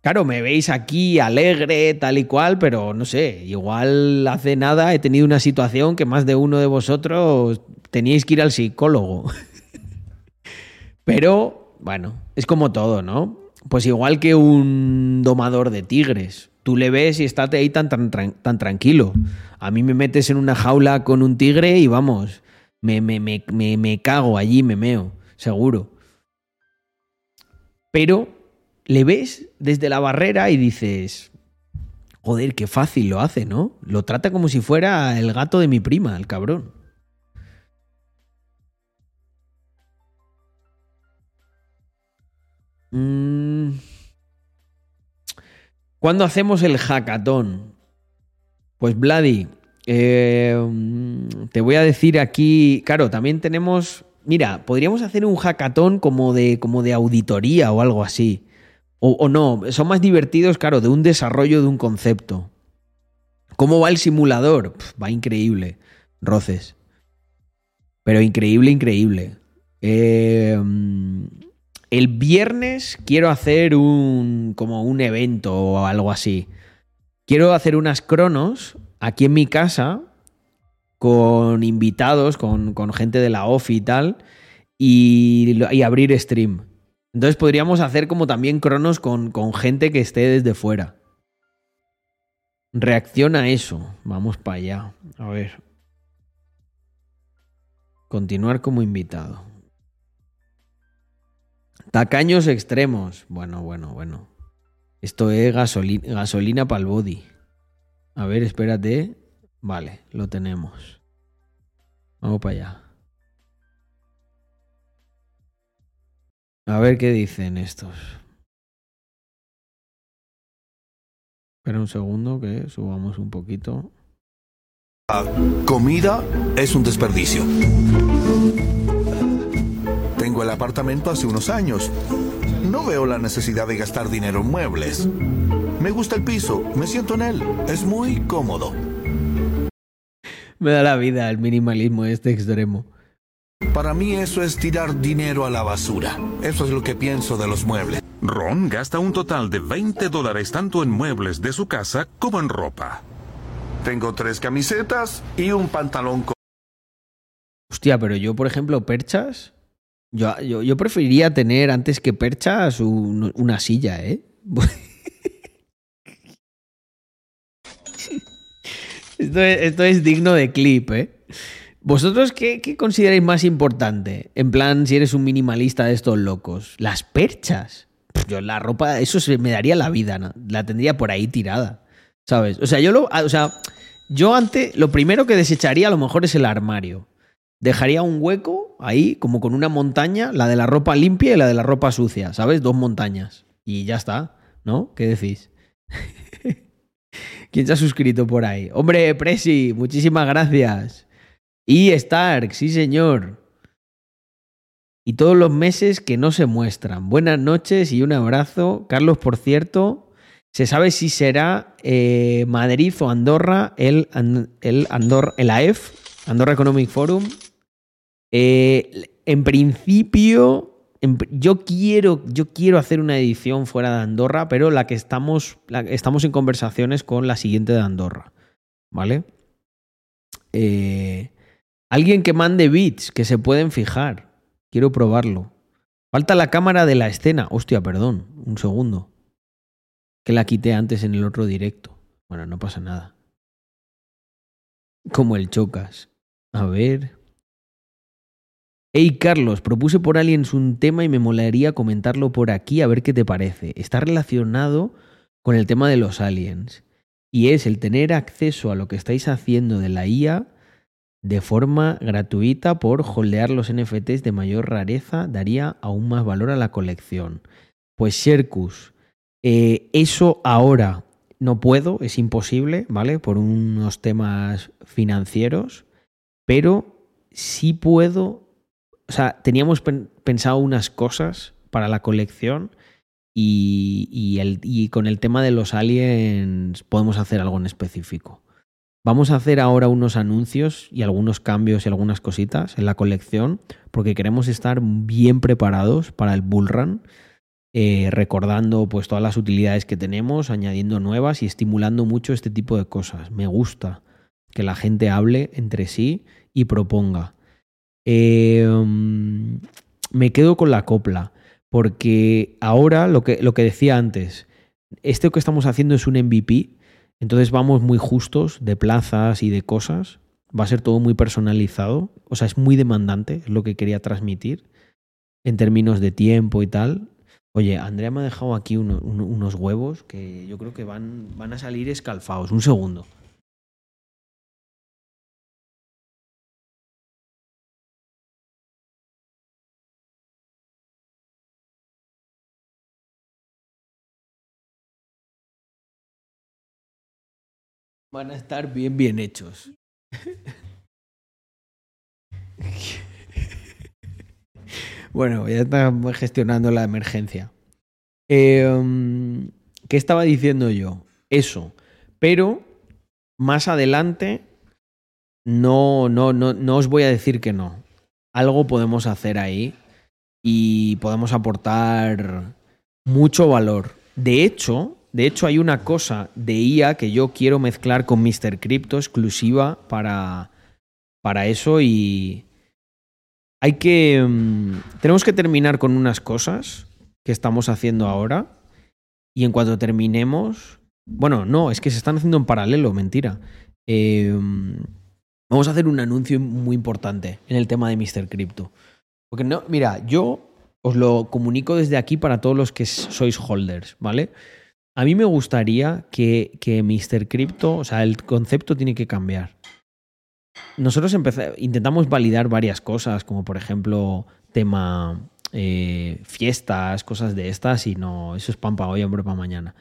claro, me veis aquí alegre, tal y cual, pero no sé, igual hace nada he tenido una situación que más de uno de vosotros teníais que ir al psicólogo. Pero, bueno, es como todo, ¿no? Pues igual que un domador de tigres tú le ves y está ahí tan, tan, tan, tranquilo. A mí me metes en una jaula con un tigre y vamos, me, me, me, me cago allí, me meo, seguro. Pero le ves desde la barrera y dices, joder, qué fácil lo hace, ¿no? Lo trata como si fuera el gato de mi prima, el cabrón. Mmm... ¿Cuándo hacemos el hackathon? Pues Vladi, eh, te voy a decir aquí, claro, también tenemos, mira, podríamos hacer un hackathon como de, como de auditoría o algo así. O, o, no, son más divertidos, claro, de un desarrollo de un concepto. ¿Cómo va el simulador? va increíble, roces. Pero increíble, increíble. Eh, el viernes quiero hacer un como un evento o algo así. Quiero hacer unas cronos aquí en mi casa con invitados, con, gente de la OFI y tal, y, y, abrir stream. Entonces podríamos hacer como también cronos con, con gente que esté desde fuera. Reacciona a eso. Vamos para allá. A ver. Continuar como invitado. Tacaños extremos. Bueno, bueno, bueno. Esto es gasolina, para el body. A ver, espérate. Vale, lo tenemos. Vamos para allá. A ver qué dicen estos. Espera un segundo que subamos un poquito. Comida es un desperdicio el apartamento hace unos años. No veo la necesidad de gastar dinero en muebles. Me gusta el piso, me siento en él, es muy cómodo. Me da la vida el minimalismo este extremo. Para mí eso es tirar dinero a la basura. Eso es lo que pienso de los muebles. Ron gasta un total de 20 dólares tanto en muebles de su casa como en ropa. Tengo tres camisetas y un pantalón con... Hostia, pero yo, por ejemplo, perchas, yo, yo, preferiría tener antes que perchas una silla, ¿eh? esto, es, digno de clip, ¿eh? ¿Vosotros qué, qué, consideráis más importante? En plan, si eres un minimalista de estos locos. Las perchas. Yo la ropa, eso se me daría la vida, ¿no? La tendría por ahí tirada. ¿Sabes? O sea, yo lo. O sea, yo antes, lo primero que desecharía a lo mejor es el armario. Dejaría un hueco ahí, como con una montaña, la de la ropa limpia y la de la ropa sucia, ¿sabes? Dos montañas. Y ya está, ¿no? ¿Qué decís? ¿Quién se ha suscrito por ahí? Hombre, Presi, muchísimas gracias. Y Stark, sí señor. Y todos los meses que no se muestran. Buenas noches y un abrazo. Carlos, por cierto, ¿se sabe si será eh, Madrid o Andorra el, el, Andorra, el AEF, Andorra Economic Forum? Eh, en principio, yo quiero, hacer una edición fuera de Andorra, pero la que estamos, estamos en conversaciones con la siguiente de Andorra. ¿Vale? Eh, alguien que mande bits que se pueden fijar. Quiero probarlo. Falta la cámara de la escena. Hostia, perdón. Un segundo. Que la quité antes en el otro directo. Bueno, no pasa nada. Como el chocas. A ver. Hey Carlos, propuse por Aliens un tema y me molaría comentarlo por aquí a ver qué te parece. Está relacionado con el tema de los aliens. Y es el tener acceso a lo que estáis haciendo de la IA de forma gratuita por holdear los NFTs de mayor rareza daría aún más valor a la colección. Pues Sherkus, eh, eso ahora no puedo, es imposible, ¿vale? Por unos temas financieros, pero sí puedo o sea, teníamos pensado unas cosas para la colección y, con el tema de los aliens podemos hacer algo en específico. Vamos a hacer ahora unos anuncios y algunos cambios y algunas cositas en la colección porque queremos estar bien preparados para el bull run, eh, recordando pues todas las utilidades que tenemos, añadiendo nuevas y estimulando mucho este tipo de cosas. Me gusta que la gente hable entre sí y proponga. Em, me quedo con la copla, porque ahora lo que, lo que decía antes, esto que estamos haciendo es un MVP, entonces vamos muy justos de plazas y de cosas, va a ser todo muy personalizado, o sea, es muy demandante, es lo que quería transmitir en términos de tiempo y tal. Oye, Andrea me ha dejado aquí unos huevos que yo creo que van, van a salir escalfados. Un segundo. Van a estar bien, bien hechos. bueno, ya estamos gestionando la emergencia. Em, ¿Qué estaba diciendo yo? Eso. Pero más adelante no, no, no, no os voy a decir que no. Algo podemos hacer ahí y podemos aportar mucho valor. De hecho, de hecho, hay una cosa de IA que yo quiero mezclar con Mr. Crypto exclusiva para, para eso y hay que... Mm, tenemos que terminar con unas cosas que estamos haciendo ahora y en cuanto terminemos... Bueno, no, es que se están haciendo en paralelo, mentira. Em, vamos a hacer un anuncio muy importante en el tema de Mr. Crypto. Porque no, mira, yo os lo comunico desde aquí para todos los que sois holders, ¿vale? A mí me gustaría que, que Mr. Crypto, o sea, el concepto tiene que cambiar. Nosotros intentamos validar varias cosas, como por ejemplo tema eh, fiestas, cosas de estas, y no, eso es pan para hoy, hombre, para mañana.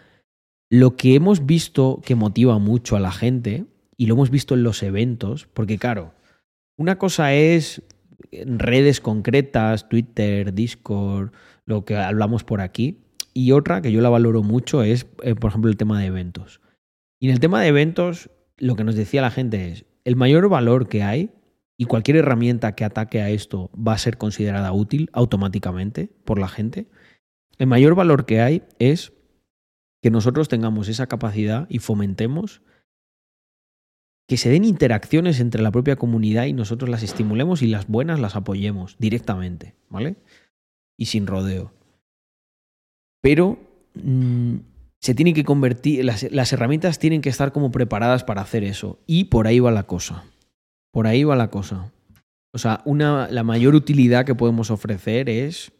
Lo que hemos visto que motiva mucho a la gente, y lo hemos visto en los eventos, porque claro, una cosa es redes concretas, Twitter, Discord, lo que hablamos por aquí, y otra que yo la valoro mucho es, eh, por ejemplo, el tema de eventos. Y en el tema de eventos, lo que nos decía la gente es, el mayor valor que hay, y cualquier herramienta que ataque a esto va a ser considerada útil automáticamente por la gente, el mayor valor que hay es que nosotros tengamos esa capacidad y fomentemos que se den interacciones entre la propia comunidad y nosotros las estimulemos y las buenas las apoyemos directamente, ¿vale? Y sin rodeo pero mm, se tiene que convertir, las, herramientas tienen que estar como preparadas para hacer eso. Y por ahí va la cosa. Por ahí va la cosa. O sea, una, la mayor utilidad que podemos ofrecer es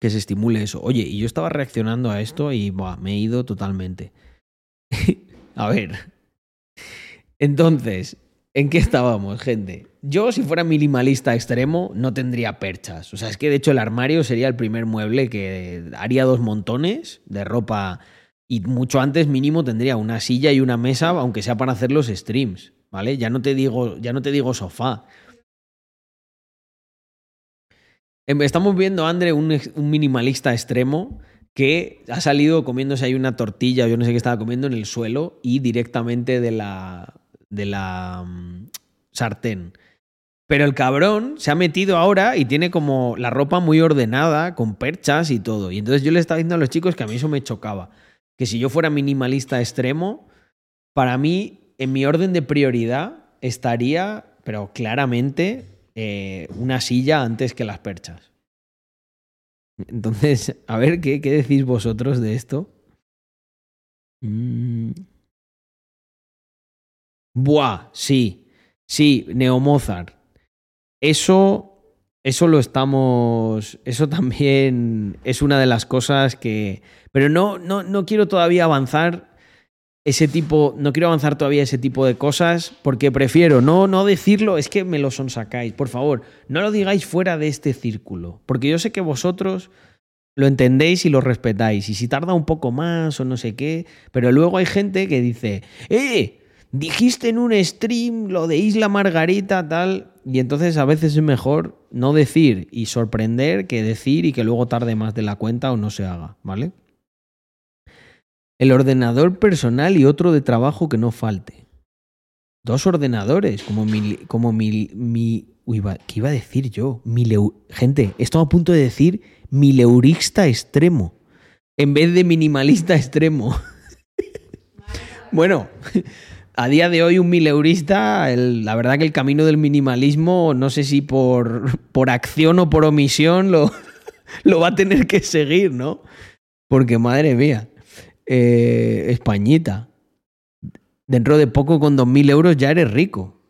que se estimule eso. Oye, y yo estaba reaccionando a esto y me he ido totalmente. a ver. Entonces, ¿en qué estábamos, gente? Yo, si fuera minimalista extremo, no tendría perchas. O sea, es que de hecho el armario sería el primer mueble que haría dos montones de ropa y mucho antes mínimo tendría una silla y una mesa, aunque sea para hacer los streams, ¿vale? Ya no te digo, ya no te digo sofá. Em, estamos viendo, André, un, minimalista extremo que ha salido comiéndose ahí una tortilla, yo no sé qué estaba comiendo en el suelo y directamente de la, de la mm, sartén. Pero el cabrón se ha metido ahora y tiene como la ropa muy ordenada, con perchas y todo. Y entonces yo le estaba diciendo a los chicos que a mí eso me chocaba. Que si yo fuera minimalista extremo, para mí, en mi orden de prioridad, estaría, pero claramente, eh, una silla antes que las perchas. Entonces, a ver, ¿qué, qué decís vosotros de esto? Mm. Buah, sí. Sí, Neo Mozart. Eso, eso lo estamos. Eso también es una de las cosas que. Pero no, no, no quiero todavía avanzar ese tipo, no quiero avanzar todavía ese tipo de cosas porque prefiero no, no decirlo, es que me lo sonsacáis, por favor, no lo digáis fuera de este círculo, porque yo sé que vosotros lo entendéis y lo respetáis, y si tarda un poco más o no sé qué, pero luego hay gente que dice, ¡eh! Dijiste en un stream lo de Isla Margarita, tal, y entonces a veces es mejor no decir y sorprender que decir y que luego tarde más de la cuenta o no se haga, ¿vale? el ordenador personal y otro de trabajo que no falte. Dos ordenadores, como mi. Como mi, mi uy, ¿Qué iba a decir yo? Mi gente, estamos a punto de decir mileurista extremo. En vez de minimalista extremo. bueno, a día de hoy un mileurista, la verdad que el camino del minimalismo, no sé si por, por acción o por omisión, lo, lo va a tener que seguir, ¿no? Porque madre mía eh, Españita. Dentro de poco, con 2.000 euros ya eres rico.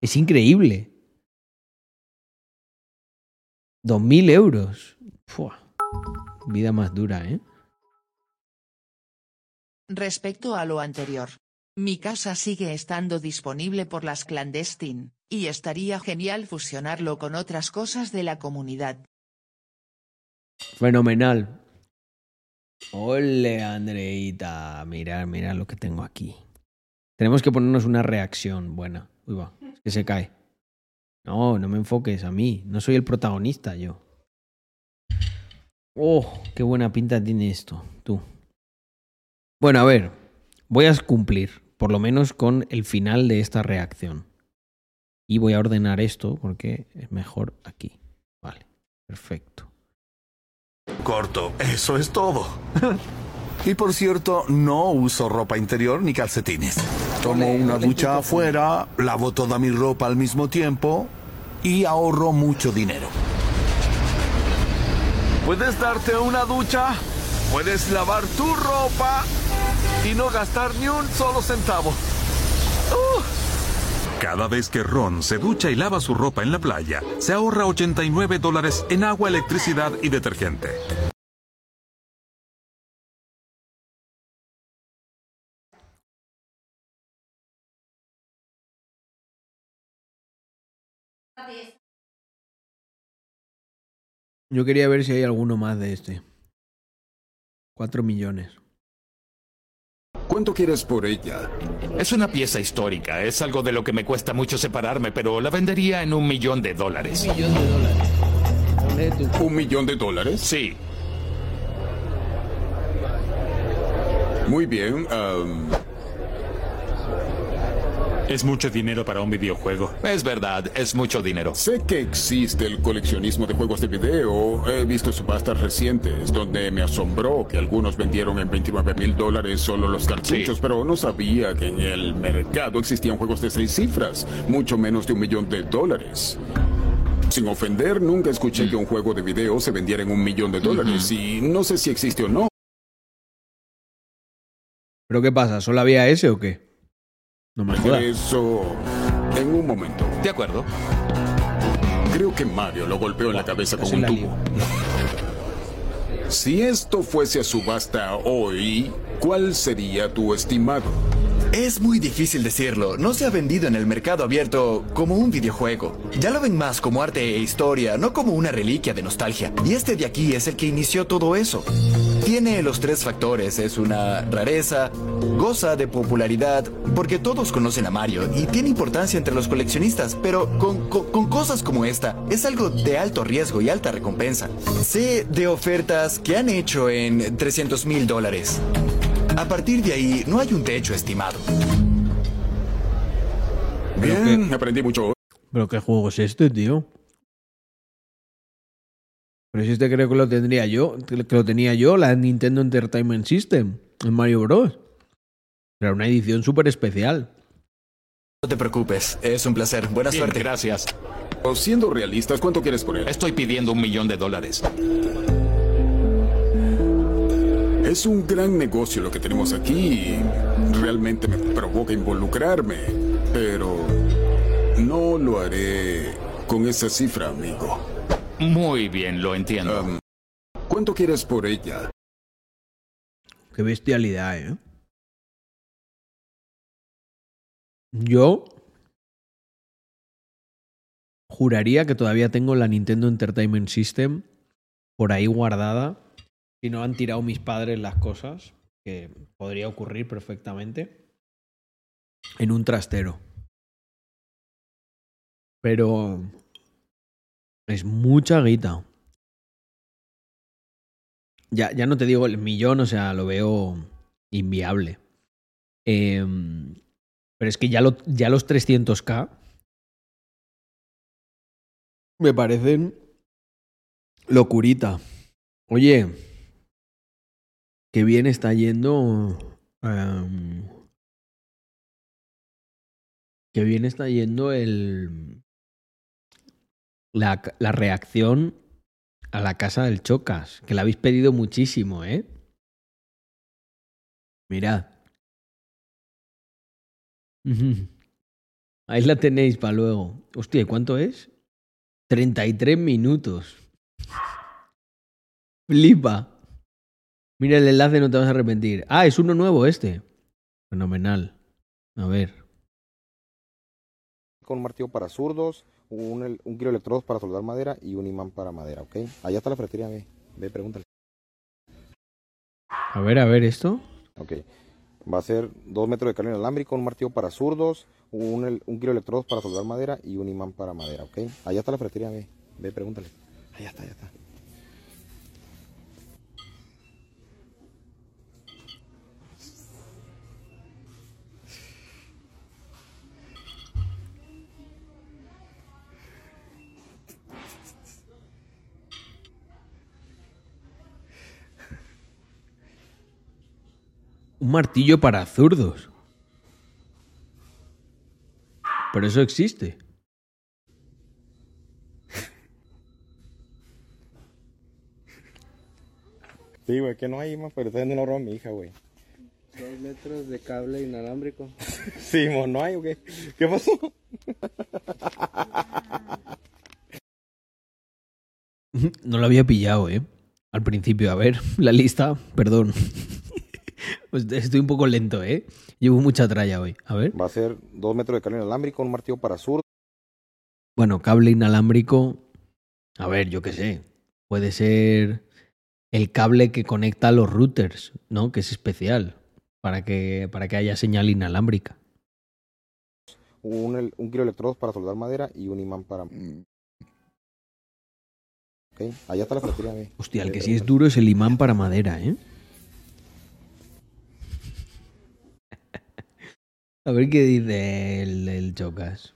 Es increíble. 2.000 euros. Vida más dura, ¿eh? Respecto a lo anterior. Mi casa sigue estando disponible por las clandestin, y estaría genial fusionarlo con otras cosas de la comunidad. Fenomenal. Ole, Andreita. Mira, mira lo que tengo aquí. Tenemos que ponernos una reacción buena. Uy, va, es que se cae. No, no me enfoques a mí. No soy el protagonista yo. Oh, qué buena pinta tiene esto, tú. Bueno, a ver, voy a cumplir, por lo menos con el final de esta reacción. Y voy a ordenar esto porque es mejor aquí. Vale, perfecto. Corto, eso es todo. y por cierto, no uso ropa interior ni calcetines. Tomo una ducha afuera, lavo toda mi ropa al mismo tiempo y ahorro mucho dinero. Puedes darte una ducha, puedes lavar tu ropa y no gastar ni un solo centavo. Uh. Cada vez que Ron se ducha y lava su ropa en la playa, se ahorra 89 dólares en agua, electricidad y detergente. Yo quería ver si hay alguno más de este. Cuatro millones. ¿Cuánto quieres por ella? Es una pieza histórica. Es algo de lo que me cuesta mucho separarme, pero la vendería en un millón de dólares. Un millón de dólares. ¿Un millón de dólares? Sí. Muy bien. Es mucho dinero para un videojuego. Es verdad, es mucho dinero. Sé que existe el coleccionismo de juegos de video. He visto subastas recientes donde me asombró que algunos vendieron en 29 mil dólares solo los cartuchos, pero no sabía que en el mercado existían juegos de seis cifras, mucho menos de un millón de dólares. Sin ofender, nunca escuché que un juego de video se vendiera en un millón de dólares y no sé si existe o no. ¿Pero qué pasa? ¿Solo había ese o qué? No me Eso en un momento. De acuerdo. Creo que Mario lo golpeó en la cabeza con un tubo. Si esto fuese a subasta hoy, ¿cuál sería tu estimado? Es muy difícil decirlo. No se ha vendido en el mercado abierto como un videojuego. Ya lo ven más como arte e historia, no como una reliquia de nostalgia. Y este de aquí es el que inició todo eso. Tiene los tres factores. Es una rareza, goza de popularidad, porque todos conocen a Mario y tiene importancia entre los coleccionistas, pero con, cosas como esta, es algo de alto riesgo y alta recompensa. Sé de ofertas que han hecho en 300 mil dólares. A partir de ahí, no hay un techo estimado. Bien, aprendí mucho. ¿Pero qué juego es este, tío? Pero si este creo que lo tendría yo, que lo tenía yo, la Nintendo Entertainment System, en Mario Bros. Era una edición súper especial. No te preocupes, es un placer. Buena suerte. Gracias. O siendo realistas, ¿cuánto quieres él? Estoy pidiendo un millón de dólares. Es un gran negocio lo que tenemos aquí y realmente me provoca involucrarme, pero no lo haré con esa cifra, amigo. Muy bien, lo entiendo. ¿Cuánto quieres por ella? Qué bestialidad, ¿eh? Yo juraría que todavía tengo la Nintendo Entertainment System por ahí guardada si no han tirado mis padres las cosas, que podría ocurrir perfectamente, en un trastero. Pero es mucha guita. Ya, ya no te digo el millón, o sea, lo veo inviable. Em, pero es que ya, lo, ya los 300k me parecen locurita. Oye, Qué bien está yendo. qué bien está yendo el. La, la reacción a la casa del Chocas, que la habéis pedido muchísimo, ¿eh? Mirad. Ahí la tenéis para luego. Hostia, ¿cuánto es? 33 minutos. Flipa. Mira el enlace, no te vas a arrepentir. Ah, es uno nuevo este. Fenomenal. A ver. Con un martillo para zurdos, un, un kilo de electrodos para soldar madera y un imán para madera, ¿ok? Allá está la ferretería, ve. Ve, pregúntale. A ver, a ver, ¿esto? Ok. Va a ser dos metros de cable inalámbrico, un martillo para zurdos, un, un kilo de electrodos para soldar madera y un imán para madera, ¿ok? Allá está la ferretería, ve. Ve, pregúntale. Allá está, allá está. Un martillo para zurdos. Pero eso existe. Sí, güey, que no hay más, pero está broma a mi hija, güey. Dos metros de cable inalámbrico. sí, mo, no hay, güey. ¿Qué pasó? No lo había pillado, ¿eh? Al principio, a ver, la lista, perdón. Pues estoy un poco lento, ¿eh? Llevo mucha tralla hoy. A ver. Va a ser dos metros de cable inalámbrico, un martillo para sur. Bueno, cable inalámbrico. A ver, yo qué sé. Puede ser el cable que conecta a los routers, ¿no? Que es especial para que, para que haya señal inalámbrica. Un, un kilo de electrodos para soldar madera y un imán para. Ok, allá está la. Hostia, el que sí es duro es el imán para madera, ¿eh? A ver qué dice el, Chocas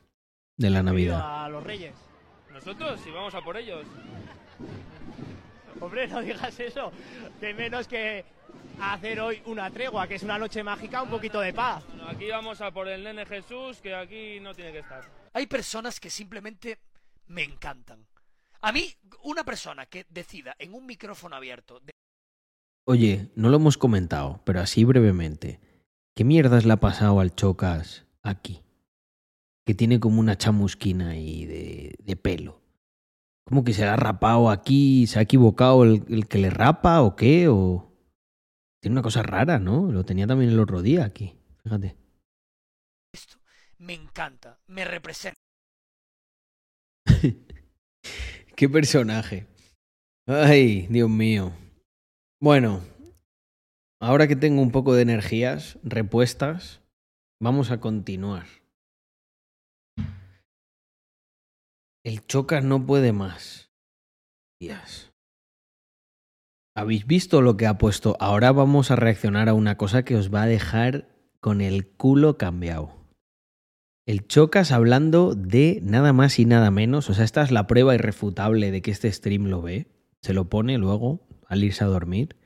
de la Navidad. A los Reyes. Nosotros, si vamos a por ellos. Hombre, no digas eso. Que menos que hacer hoy una tregua, que es una noche mágica, un poquito de paz. aquí vamos a por el nene Jesús, que aquí no tiene que estar. Hay personas que simplemente me encantan. A mí, una persona que decida en un micrófono abierto. Oye, no lo hemos comentado, pero así brevemente. ¿Qué mierdas le ha pasado al Chocas aquí? Que tiene como una chamusquina ahí de, de pelo. Como que se ha rapado aquí, se ha equivocado el, el que le rapa o qué, o... Tiene una cosa rara, ¿no? Lo tenía también el otro día aquí, fíjate. Esto me encanta, me representa. Qué personaje. Ay, Dios mío. Bueno, ahora que tengo un poco de energías repuestas, vamos a continuar. El Chocas no puede más. Días. ¿Habéis visto lo que ha puesto? Ahora vamos a reaccionar a una cosa que os va a dejar con el culo cambiado. El Chocas hablando de nada más y nada menos. O sea, esta es la prueba irrefutable de que este stream lo ve. Se lo pone luego al irse a dormir.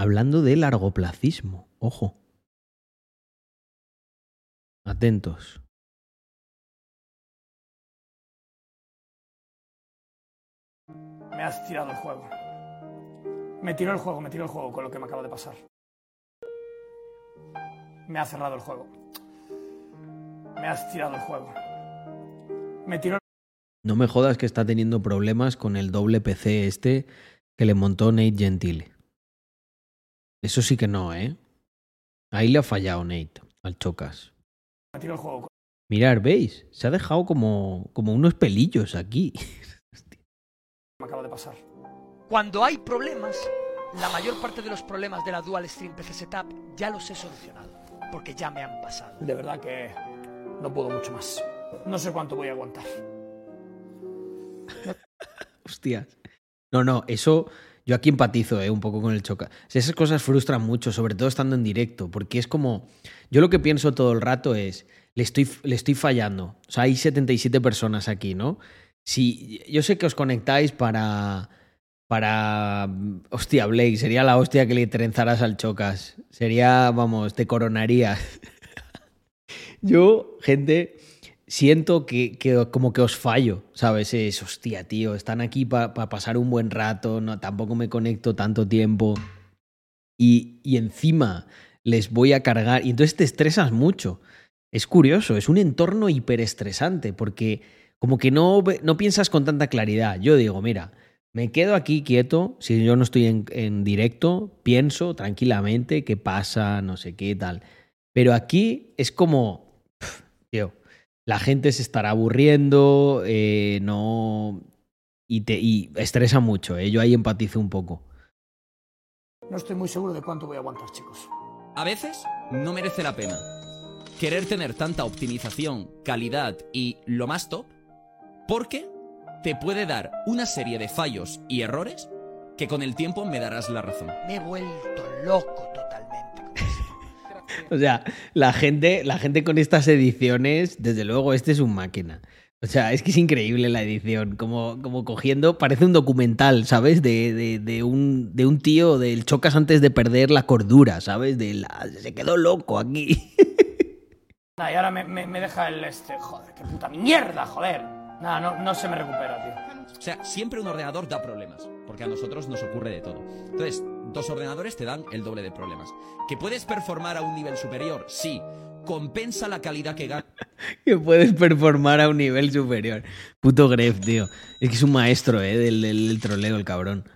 Hablando de largoplacismo. Ojo. Atentos. Me has tirado el juego. Me tiró el juego, me tiró el juego con lo que me acaba de pasar. Me ha cerrado el juego. Me has tirado el juego. Me tiró No me jodas que está teniendo problemas con el doble PC este que le montó Nate Gentile. Eso sí que no, ¿eh? Ahí le ha fallado Nate al Chocas. Mirar, ¿veis? Se ha dejado como, como unos pelillos aquí. Me acaba de pasar. Cuando hay problemas, la mayor parte de los problemas de la Dual Stream PC Setup ya los he solucionado. Porque ya me han pasado. De verdad que no puedo mucho más. No sé cuánto voy a aguantar. Hostias. No, no, eso yo aquí empatizo ¿eh? un poco con el choca. Esas cosas frustran mucho, sobre todo estando en directo, porque es como, yo lo que pienso todo el rato es, le estoy, le estoy fallando. O sea, hay 77 personas aquí, ¿no? Si, yo sé que os conectáis para, para, hostia, Blake, sería la hostia que le trenzaras al chocas. Sería, vamos, te coronarías. yo, gente, siento que, que, como que os fallo, ¿sabes? Es, hostia, tío, están aquí para pa pasar un buen rato, no, tampoco me conecto tanto tiempo. Y, y encima les voy a cargar. Y entonces te estresas mucho. Es curioso, es un entorno hiperestresante porque como que no, no piensas con tanta claridad. Yo digo, mira, me quedo aquí quieto, si yo no estoy en, en directo, pienso tranquilamente qué pasa, no sé qué tal. Pero aquí es como, tío, la gente se estará aburriendo, eh, no. Y, te, y estresa mucho, ¿eh? yo ahí empatizo un poco. No estoy muy seguro de cuánto voy a aguantar, chicos. A veces no merece la pena. Querer tener tanta optimización, calidad y lo más top, porque te puede dar una serie de fallos y errores que con el tiempo me darás la razón. Me he vuelto loco. O sea, la gente, la gente con estas ediciones, desde luego, este es un máquina. O sea, es que es increíble la edición, como, como cogiendo, parece un documental, ¿sabes? De, de, de, un, de un tío del chocas antes de perder la cordura, ¿sabes? De la, se quedó loco aquí. Nah, y ahora me, me, me deja el este. Joder, qué puta mierda, joder. Nada, no, no se me recupera, tío. O sea, siempre un ordenador da problemas, porque a nosotros nos ocurre de todo. Entonces, dos ordenadores te dan el doble de problemas. ¿Que puedes performar a un nivel superior? Sí. ¿Compensa la calidad que ganas? que puedes performar a un nivel superior. Puto Gref, tío. Es que es un maestro, ¿eh? Del, del, del troleo, el cabrón.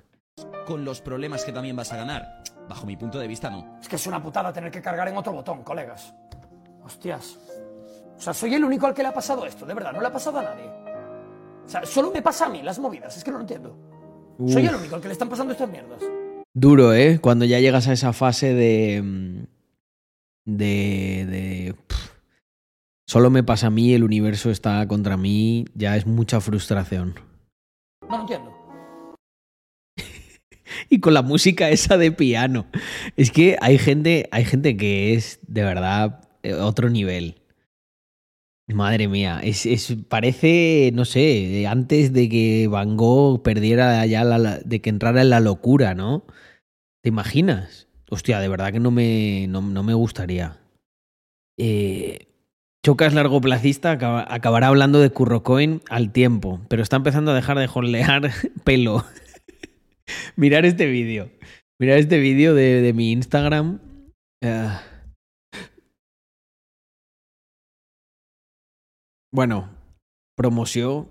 con los problemas que también vas a ganar? Bajo mi punto de vista, no. Es que es una putada tener que cargar en otro botón, colegas. Hostias. O sea, soy el único al que le ha pasado esto, de verdad, no le ha pasado a nadie. O sea, solo me pasa a mí las movidas, es que no lo entiendo. Uf. Soy el único al que le están pasando estas mierdas. Duro, ¿eh? Cuando ya llegas a esa fase de. mm, de. de. pff, solo me pasa a mí, el universo está contra mí, ya es mucha frustración. No entiendo. Y con la música esa de piano. Es que hay gente, hay gente que es de verdad eh, otro nivel. Madre mía, es, es, parece, no sé, antes de que Van Gogh perdiera ya la, de que entrara en la locura, ¿no? ¿Te imaginas? Hostia, de verdad que no me, no, no me gustaría. Eh, Chocas largoplacista acaba- acabará hablando de Currocoin al tiempo, pero está empezando a dejar de jolear pelo. Mirar este vídeo. Mirar este vídeo de, de mi Instagram. Ah. Bueno, promoción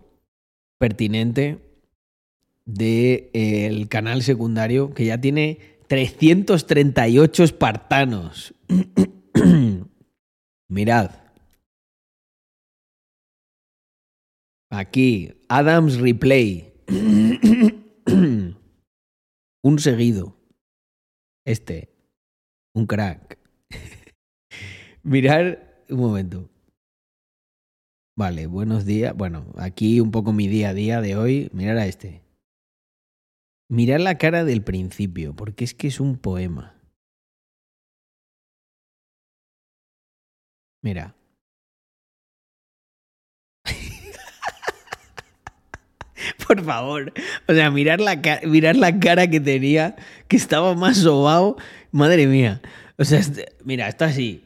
pertinente. del canal secundario que ya tiene 338 espartanos. Mirad. Aquí, Adams Replay. un seguido. Este. Un crack. Mirar un momento. Vale, buenos días. Bueno, aquí un poco mi día a día de hoy. Mirar a este. Mirar la cara del principio, porque es que es un poema. Mira. Por favor. O sea, mirar la, mirar la cara que tenía, que estaba más sobao. Madre mía. O sea, mira, está así.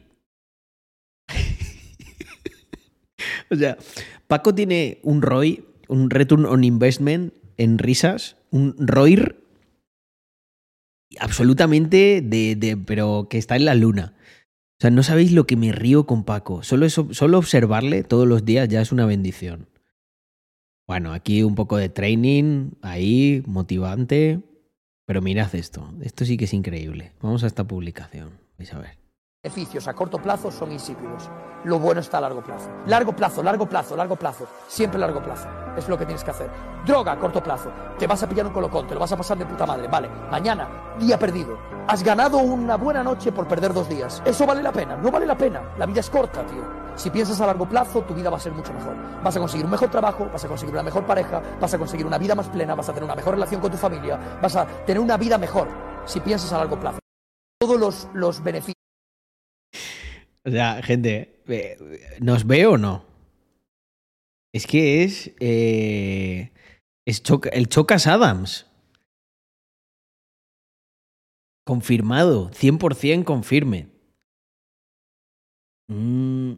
o sea, Paco tiene un ROI, un Return on Investment en risas, un ROIR absolutamente de, de, pero que está en la luna. O sea, no sabéis lo que me río con Paco. Solo, eso, solo observarle todos los días ya es una bendición. Bueno, aquí un poco de training, ahí, motivante. Pero mirad esto, esto sí que es increíble. Vamos a esta publicación, vais a ver beneficios a corto plazo son insípidos. Lo bueno está a largo plazo. Largo plazo, largo plazo, largo plazo. Siempre largo plazo. Es lo que tienes que hacer. Droga a corto plazo. Te vas a pillar un colocón, te lo vas a pasar de puta madre. Vale, mañana, día perdido. Has ganado una buena noche por perder dos días. Eso vale la pena, no vale la pena. La vida es corta, tío. Si piensas a largo plazo, tu vida va a ser mucho mejor. Vas a conseguir un mejor trabajo, vas a conseguir una mejor pareja, vas a conseguir una vida más plena, vas a tener una mejor relación con tu familia, vas a tener una vida mejor si piensas a largo plazo. Todos los, los beneficios o sea, gente, ¿nos ve o no? Es que es. Eh, es el Chocas Adams. Confirmado. 100% confirme. Mm.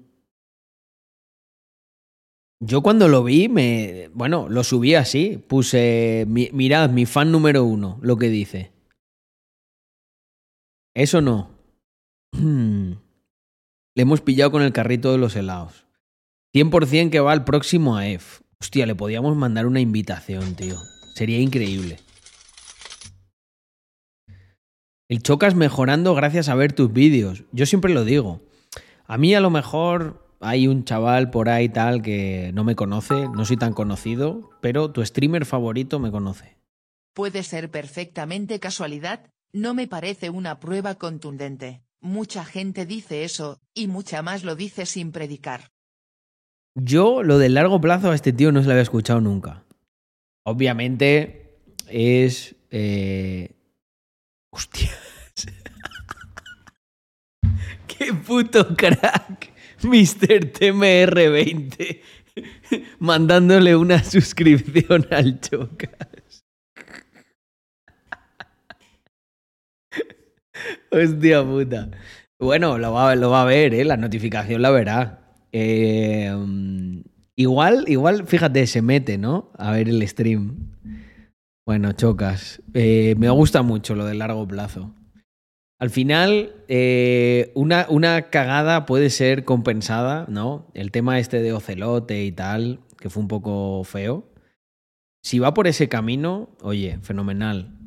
Yo cuando lo vi, me. Bueno, lo subí así. Puse. mirad, mi fan número uno, lo que dice. Eso no. Le hemos pillado con el carrito de los helados. 100% que va al próximo AF. Hostia, le podíamos mandar una invitación, tío. Sería increíble. El chocas mejorando gracias a ver tus vídeos. Yo siempre lo digo. A mí a lo mejor hay un chaval por ahí tal que no me conoce, no soy tan conocido, pero tu streamer favorito me conoce. Puede ser perfectamente casualidad, no me parece una prueba contundente. Mucha gente dice eso, y mucha más lo dice sin predicar. Yo lo del largo plazo a este tío no se lo había escuchado nunca. Obviamente es... Eh... Hostias. ¡Qué puto crack! Mr. TMR20. Mandándole una suscripción al Chocas. Hostia puta. Bueno, lo va, a ver, ¿eh? La notificación la verá. Eh, igual, igual, fíjate, se mete, ¿no? A ver el stream. Bueno, chocas. Eh, me gusta mucho lo de largo plazo. Al final, eh, una, una, cagada puede ser compensada, ¿no? El tema este de Ocelote y tal, que fue un poco feo. Si va por ese camino, oye, fenomenal.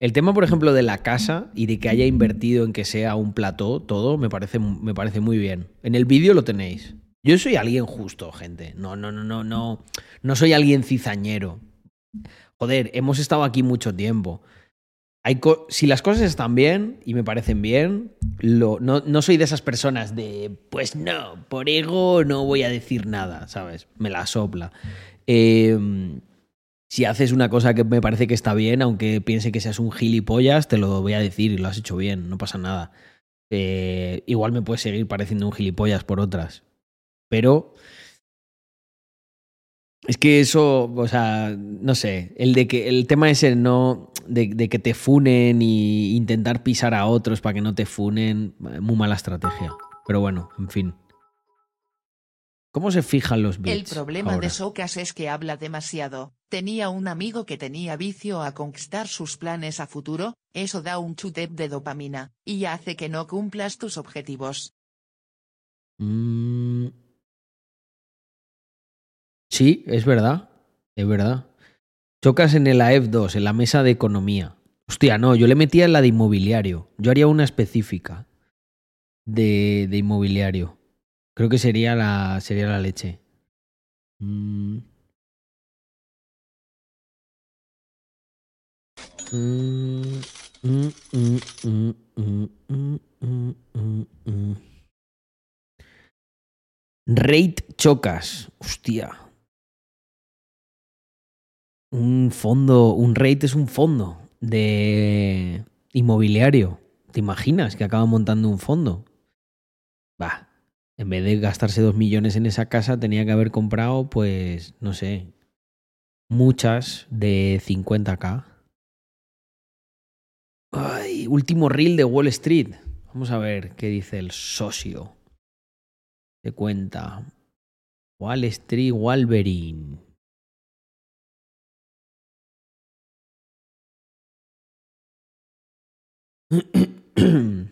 El tema, por ejemplo, de la casa y de que haya invertido en que sea un plató, todo, me parece, me parece muy bien. En el vídeo lo tenéis. Yo soy alguien justo, gente. No, no, no, no, no. No soy alguien cizañero. Joder, hemos estado aquí mucho tiempo. Hay si las cosas están bien y me parecen bien, lo, no, no, soy de esas personas de, pues no, por ego no voy a decir nada, ¿sabes? Me la sopla. Eh, si haces una cosa que me parece que está bien, aunque piense que seas un gilipollas, te lo voy a decir y lo has hecho bien, no pasa nada. Eh, igual me puedes seguir pareciendo un gilipollas por otras. Pero es que eso, o sea, no sé, el de que el tema ese no de, de, que te funen y intentar pisar a otros para que no te funen, muy mala estrategia. Pero bueno, en fin. ¿Cómo se fijan los bits? El problema de Socas es que habla demasiado. Tenía un amigo que tenía vicio a conquistar sus planes a futuro, eso da un chutep de dopamina, y hace que no cumplas tus objetivos. Mm. Sí, es verdad, es verdad. Chocas en el AEF2, en la mesa de economía. Hostia, no, yo le metía en la de inmobiliario. Yo haría una específica de, de inmobiliario. Creo que sería la, sería la leche. Mm. Mm, mm, Rate chocas. Hostia. Un fondo, un rate es un fondo de inmobiliario. ¿Te imaginas que acaba montando un fondo? Va. En vez de gastarse dos millones en esa casa, tenía que haber comprado, pues, no sé, muchas de 50k. Ay, último reel de Wall Street. Vamos a ver qué dice el socio. Se cuenta. Wall Street Wolverine.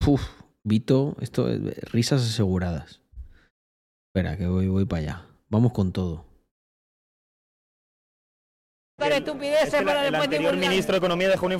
Puf, Vito, esto es risas aseguradas. Espera, que voy, voy para allá. Vamos con todo. Estupideces para el anterior ministro de Economía dejó una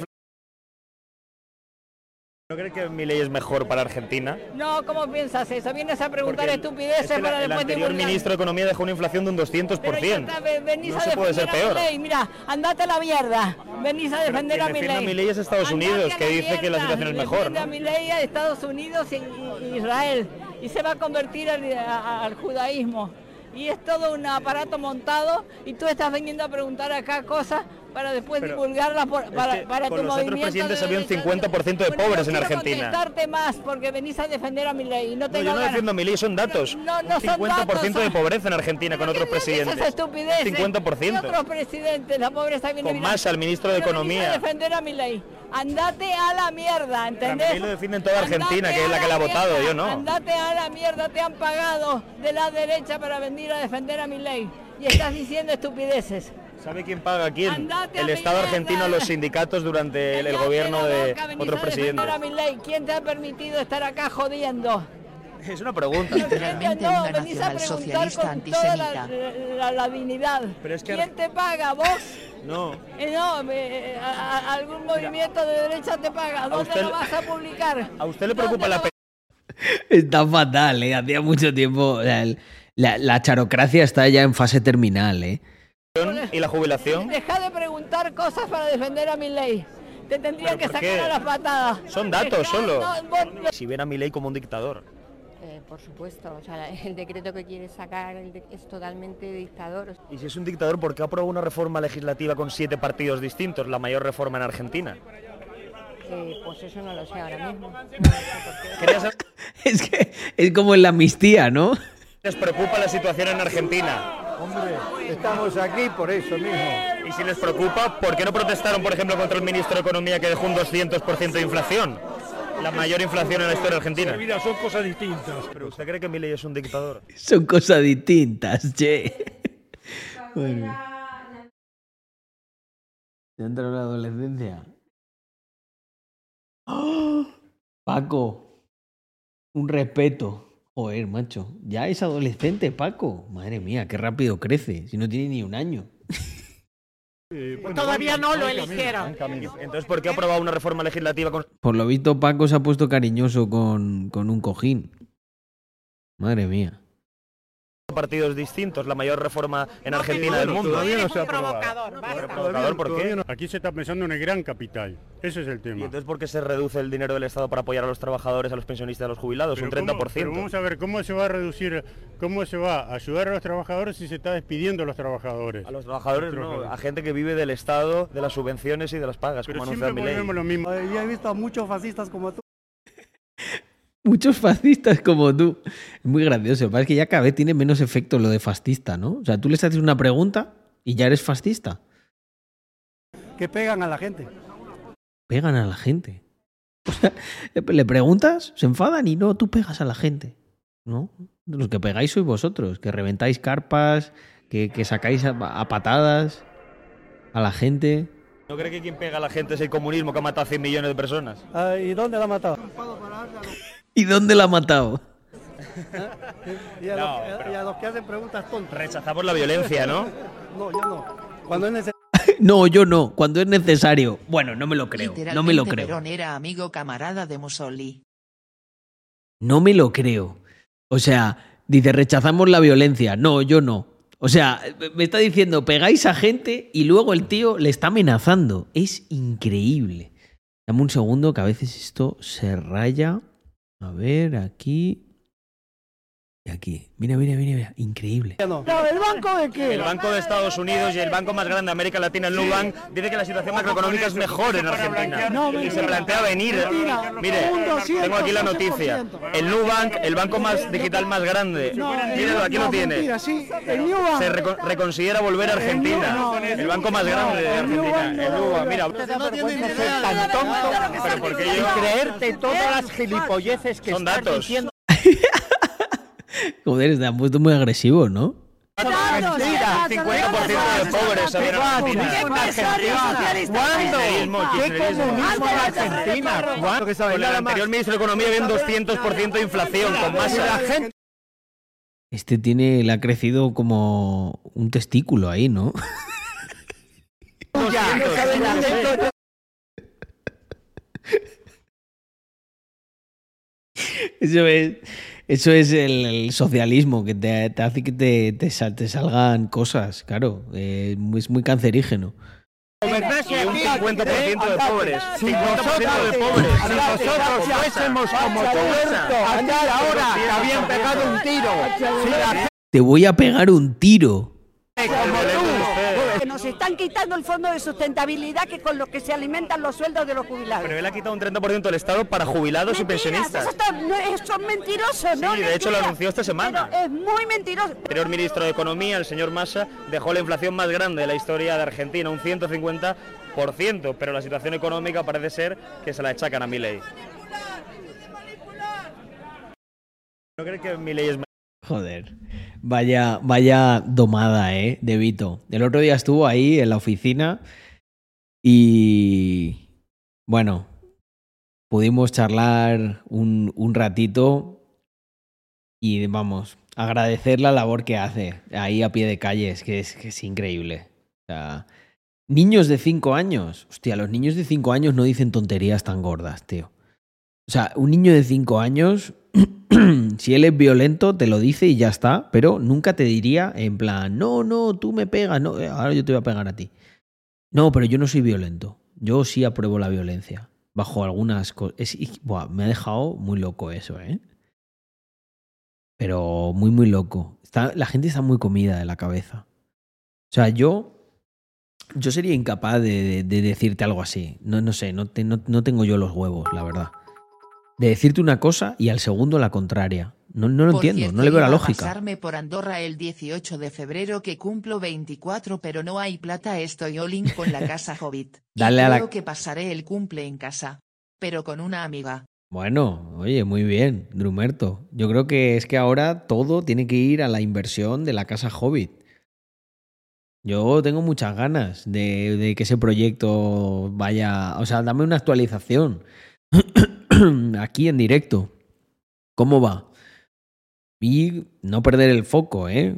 ¿No cree que mi ley es mejor para Argentina? No, ¿cómo piensas eso? Vienes a preguntar Porque estupideces es que para el después anterior divulgar. ministro de Economía dejó una inflación de un 200%. Venís No a se puede ser peor. Milei, Mira, andate a la mierda. Venís a defender a mi defiende a ley. Es Estados Unidos, que dice que la situación es mejor, Defiende ¿no? a Milei a Estados Unidos y, y Israel. Y se va a convertir al, a- al judaísmo. Y es todo un aparato montado y tú estás viniendo a preguntar acá cosas para después Pero divulgarlas por- Es para, que para con tu los otros presidentes de había un derecha. 50% de Bueno, pobres no en Argentina. contestarte más porque venís a defender a mi ley. No No, tengo yo no ganas. defiendo a mi ley, son datos. No, no un son 50% de datos. pobreza en Argentina con otros presidentes. Esas estupideces. 50%. Y otros presidentes, la pobreza viene Con Massa, el ministro de Economía. a defender a mi ley. Andate a la mierda, A ¿entendés? Milei lo defienden toda Argentina, Andate que es la a que la ha votado, yo no. Andate a la mierda, te han pagado de la derecha para venir a defender a mi ley. Y estás diciendo estupideces. ¿Sabe quién paga a quién? Andate a El mi Estado mierda. argentino, los sindicatos durante el, el gobierno de otros a presidentes. a mi ley. ¿Quién te ha permitido estar acá jodiendo? Es una pregunta. Literalmente no, una venís a preguntar con toda la, antisemita. la- la dignidad. Pero es que- ¿Quién te paga? ¿Vos? No. Eh, no, eh, a- a- algún movimiento de derecha te paga. ¿Dónde usted lo vas a publicar? ¿A usted le preocupa la Está fatal, ¿eh? Hacía mucho tiempo. la, la charocracia está ya en fase terminal, ¿eh? Pensión y la jubilación? Deja de preguntar cosas para defender a mi ley. Te tendrían que ¿por sacar qué? a las patadas. Son datos Dejá- solo. no, vos- Si ven a mi ley como un dictador. Eh, por supuesto, o sea, el decreto que quiere sacar es totalmente dictador. Y si es un dictador, ¿por qué aprobó una reforma legislativa con siete partidos distintos, la mayor reforma en Argentina? Eh, pues eso no lo sé ahora mismo. Es que es como en la amnistía, ¿no? Les preocupa la situación en Argentina. Hombre, estamos aquí por eso mismo. Y si les preocupa, ¿por qué no protestaron, por ejemplo, contra el ministro de Economía que dejó un 200% de inflación? La mayor inflación en la historia argentina. Mira, son cosas distintas. ¿Pero usted cree que Milei es un dictador? Son cosas distintas, che. Bueno. ¿Ya entró la adolescencia? ¡Oh! Paco, un respeto. Joder, macho. Ya es adolescente, Paco. Madre mía, qué rápido crece. Si no tiene ni un año. Todavía no lo eligieron. Entonces, ¿por qué ha aprobado una reforma legislativa con Por lo visto, Paco se ha puesto cariñoso con, con un cojín. Madre mía. Partidos distintos? La mayor reforma en Argentina del mundo. Todavía no se ha Provocador, aprobado. ¿Provocador por Todavía qué? no. Aquí se está pensando en el gran capital. Ese es el ¿Y tema. entonces por qué se reduce el dinero del Estado para apoyar a los trabajadores, a los pensionistas, a los jubilados? Pero un ¿cómo- 30%. pero vamos a ver cómo se va a reducir, cómo se va a ayudar a los trabajadores si se está despidiendo a los trabajadores. A los trabajadores no, a gente que vive del Estado, de las subvenciones y de las pagas, Pero como siempre lo mismo. Yo he visto a muchos fascistas como tú. Muchos fascistas como tú. Es muy gracioso. Es que ya cada vez tiene menos efecto lo de fascista, ¿no? O sea, tú les haces una pregunta y ya eres fascista. que pegan a la gente. Pegan a la gente. O sea, le preguntas, se enfadan y no, tú pegas a la gente. ¿No? Los que pegáis sois vosotros, que reventáis carpas, que, que sacáis a, a patadas a la gente. ¿No cree que quien pega a la gente es el comunismo que ha matado a 100 millones de personas? Ah, ¿Y dónde la ha matado? ¿Y dónde la ha matado? Y a, No, los, que- y a los que hacen preguntas tontas. Rechazamos la violencia, ¿no? No, yo no. Cuando es necesario. No, yo no. Cuando es necesario. Bueno, no me lo creo. No me lo creo. Perón era amigo camarada de Mussolini. No me lo creo. O sea, dice, rechazamos la violencia. No, yo no. O sea, me está diciendo, pegáis a gente y luego el tío le está amenazando. Es increíble. Dame un segundo que a veces esto se raya. A ver, aquí. Y aquí. Mira, mira, mira, mira. Increíble. No, ¿el banco de qué? El Banco de Estados Unidos y el banco más grande de América Latina, el Nubank, dice que la situación macroeconómica es mejor en Argentina. No, y se plantea venir. Mentira. Mire, Un 200, tengo aquí la noticia. El Nubank, el banco más digital más grande. No, Míralo, aquí no, lo tiene. mentira, sí, el Nubank. Se reco- reconsidera volver a Argentina. no, El banco más grande de Argentina. El Nubank, mira. tan tonto Pero porque yo creerte todas las gilipolleces que Son datos. diciendo. Joder, puesto muy agresivo, ¿no? Mentira. 50% de pobres. ¿Cuándo? ¿Qué kirchnerismo. comunismo en Argentina? ¿Cuándo? Con el anterior ministro de Economía había un 200% de inflación, con más La gente Este tiene, le ha crecido como un testículo ahí, ¿no? Eso es, eso es el, el socialismo, que te, te hace que te, te sal- te salgan cosas, claro. eh, es muy cancerígeno. y un 50% de pobres. Si 50% de pobres. Si nosotros fuésemos como Roberto, aquí ahora te habían pegado un tiro. Te voy a pegar un tiro. como tú, Que nos están quitando el fondo de sustentabilidad que con lo que se alimentan los sueldos de los jubilados. Pero él ha quitado un 30% del Estado para jubilados y pensionistas. Eso está- no, es- son mentirosos, ¿no? Sí, de hecho lo anunció esta semana. Pero es muy mentiroso. El anterior ministro de Economía, el señor Massa, dejó la inflación más grande de la historia de Argentina, un 150%, pero la situación económica parece ser que se la achacan a Milei. ¿No crees que Milei es Joder. Vaya, vaya domada, ¿eh? De Vito. El otro día estuvo ahí en la oficina y. Bueno, pudimos charlar un, un ratito y vamos, agradecer la labor que hace ahí a pie de calle, es que es, que es increíble. O sea, niños de 5 años. Hostia, los niños de 5 años no dicen tonterías tan gordas, tío. O sea, un niño de 5 años, si él es violento, te lo dice y ya está, pero nunca te diría en plan, no, no, tú me pegas, no, eh, ahora yo te voy a pegar a ti. No, pero yo no soy violento. Yo sí apruebo la violencia. Bajo algunas cosas. Me ha dejado muy loco eso, ¿eh? Pero muy, muy loco. Está, la gente está muy comida de la cabeza. O sea, yo. Yo sería incapaz de, de- de decirte algo así. No, no sé, no, no- no tengo yo los huevos, la verdad. De decirte una cosa y al segundo la contraria. No, no lo Por entiendo, cierto, no le veo la a lógica. pasarme por Andorra el 18 de febrero que cumplo 24 pero no hay plata estoy all con la casa Hobbit. Y Dale a la- Creo que pasaré el cumple en casa. Pero con una amiga. Bueno, oye, muy bien, Drumerto. Yo creo que es que ahora todo tiene que ir a la inversión de la casa Hobbit. Yo tengo muchas ganas de, de que ese proyecto vaya. O sea, dame una actualización. Aquí en directo. ¿Cómo va? Y no perder el foco, ¿eh?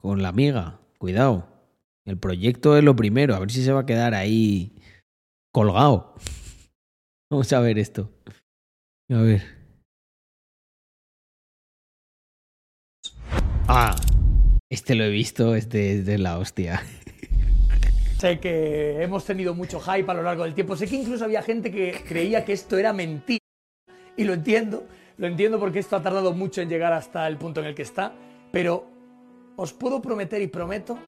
Con la amiga. Cuidado. El proyecto es lo primero. A ver si se va a quedar ahí colgado. Vamos a ver esto. A ver. Ah, este lo he visto, este es de la hostia. Sé que hemos tenido mucho hype a lo largo del tiempo. Sé que incluso había gente que creía que esto era mentira. Y lo entiendo. Lo entiendo porque esto ha tardado mucho en llegar hasta el punto en el que está. Pero os puedo prometer y prometo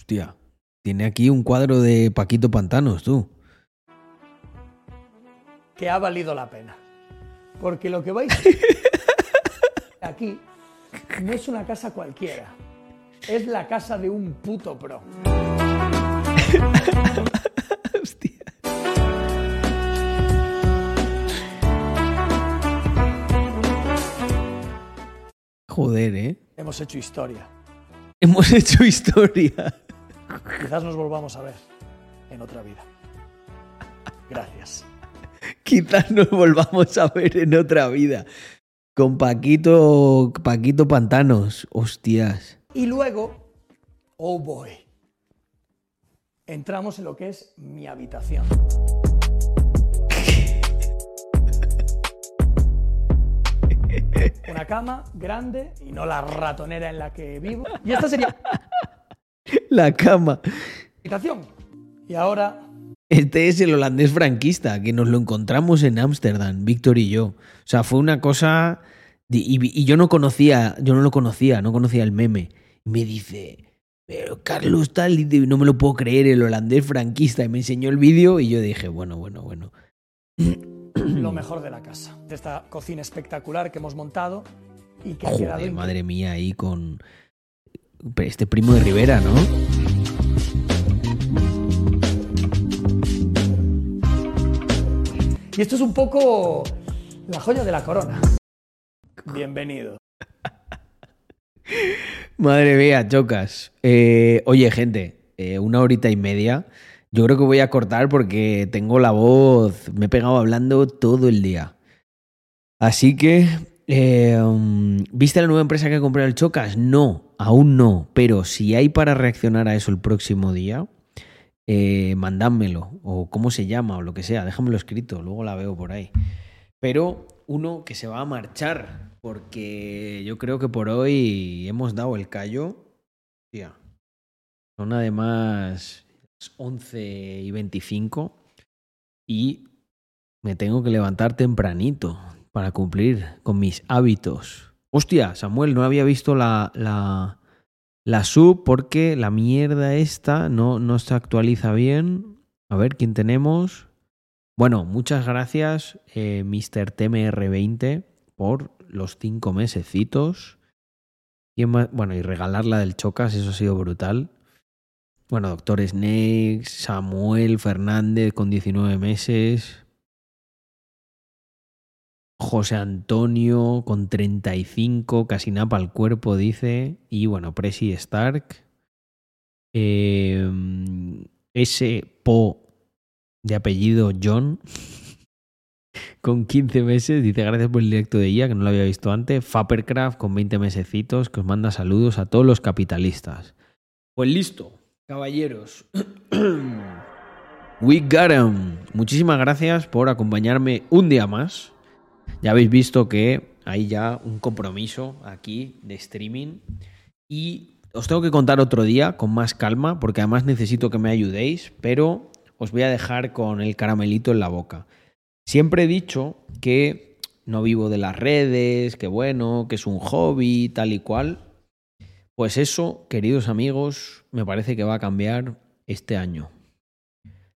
Hostia, tiene aquí un cuadro de Paquito Pantanos, tú. que ha valido la pena. Porque lo que vais aquí no es una casa cualquiera. Es la casa de un puto pro. Joder, ¿eh? Hemos hecho historia. Hemos hecho historia. Quizás nos volvamos a ver en otra vida. Gracias. Quizás nos volvamos a ver en otra vida. Con Paquito, Paquito Pantanos, hostias. Y luego, oh boy, entramos en lo que es mi habitación. Una cama grande y no la ratonera en la que vivo. Y esta sería La cama. habitación. Y ahora Este es el holandés franquista, que nos lo encontramos en Ámsterdam, Víctor y yo. O sea, fue una cosa... Y, yo no conocía, yo no lo conocía, no conocía el meme. Y me dice, pero Carlos tal, y no me lo puedo creer, el holandés franquista. Y me enseñó el vídeo y yo dije, bueno, bueno, bueno. lo mejor de la casa. De esta cocina espectacular que hemos montado y que ha quedado madre mía, ahí con este primo de Rivera, ¿no? Y esto es un poco la joya de la corona. Bienvenido. Madre mía, chocas. Eh, oye, gente, eh, una horita y media. Yo creo que voy a cortar porque tengo la voz, me he pegado hablando todo el día. Así que, um, ¿viste la nueva empresa que compré el Chocas? No, aún no. Pero si hay para reaccionar a eso el próximo día, eh. O cómo se llama, o lo que sea. Déjamelo escrito, luego la veo por ahí. Pero uno que se va a marchar, porque yo creo que por hoy hemos dado el callo. Tía. Son además 11 y 25 y me tengo que levantar tempranito para cumplir con mis hábitos. Hostia, Samuel, no había visto la, la, la sub porque la mierda esta no, no se actualiza bien. A ver, ¿quién tenemos? Bueno, muchas gracias, eh, Mr. TMR20, por los cinco mesecitos. ¿Quién más? Bueno, y regalar la del Chocas, eso ha sido brutal. Bueno, Doctor Snakes, Samuel Fernández con 19 meses. José Antonio con 35, casi napa al cuerpo, dice. Y bueno, Presi Stark. Eh, ese Po de apellido John, con 15 meses, dice gracias por el directo de ella, que no lo había visto antes. Fapercraft con 20 mesecitos, que os manda saludos a todos los capitalistas. Pues listo, caballeros. We got 'em. Muchísimas gracias por acompañarme un día más. Ya habéis visto que hay ya un compromiso aquí de streaming. Y os tengo que contar otro día con más calma, porque además necesito que me ayudéis, pero os voy a dejar con el caramelito en la boca. Siempre he dicho que no vivo de las redes, que bueno, que es un hobby, tal y cual. Pues eso, queridos amigos, me parece que va a cambiar este año.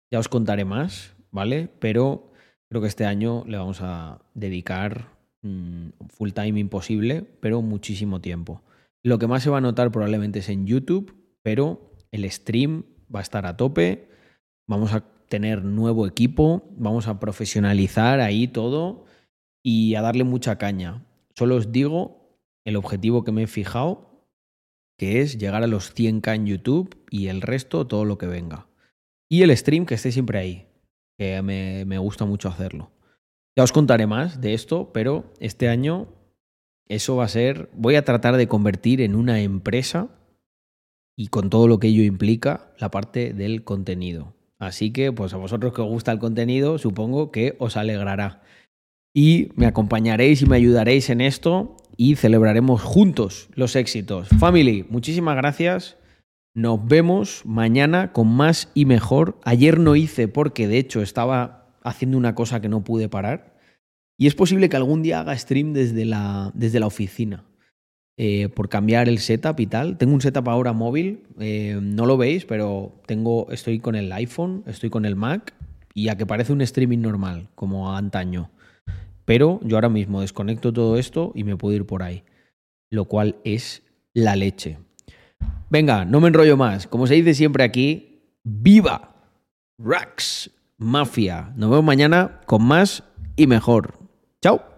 Ya os contaré más, ¿vale? Pero creo que este año le vamos a dedicar mm, full time imposible, pero muchísimo tiempo. Lo que más se va a notar probablemente es en YouTube, pero el stream va a estar a tope. Vamos a tener nuevo equipo, vamos a profesionalizar ahí todo y a darle mucha caña. Solo os digo el objetivo que me he fijado, que es llegar a los 100k en YouTube y el resto todo lo que venga. Y el stream que esté siempre ahí, que me, me gusta mucho hacerlo. Ya os contaré más de esto, pero este año eso va a ser, voy a tratar de convertir en una empresa y con todo lo que ello implica la parte del contenido. Así que, pues a vosotros que os gusta el contenido, supongo que os alegrará. Y me acompañaréis y me ayudaréis en esto y celebraremos juntos los éxitos. Family, muchísimas gracias. Nos vemos mañana con más y mejor. Ayer no hice porque de hecho estaba haciendo una cosa que no pude parar. Y es posible que algún día haga stream desde la, desde la oficina. Eh, por cambiar el setup y tal. Tengo un setup ahora móvil, eh, no lo veis, pero tengo, estoy con el iPhone, estoy con el Mac y a que parece un streaming normal, como antaño. Pero yo ahora mismo desconecto todo esto y me puedo ir por ahí, lo cual es la leche. Venga, no me enrollo más. Como se dice siempre aquí, ¡viva! Rax Mafia. Nos vemos mañana con más y mejor. Chao.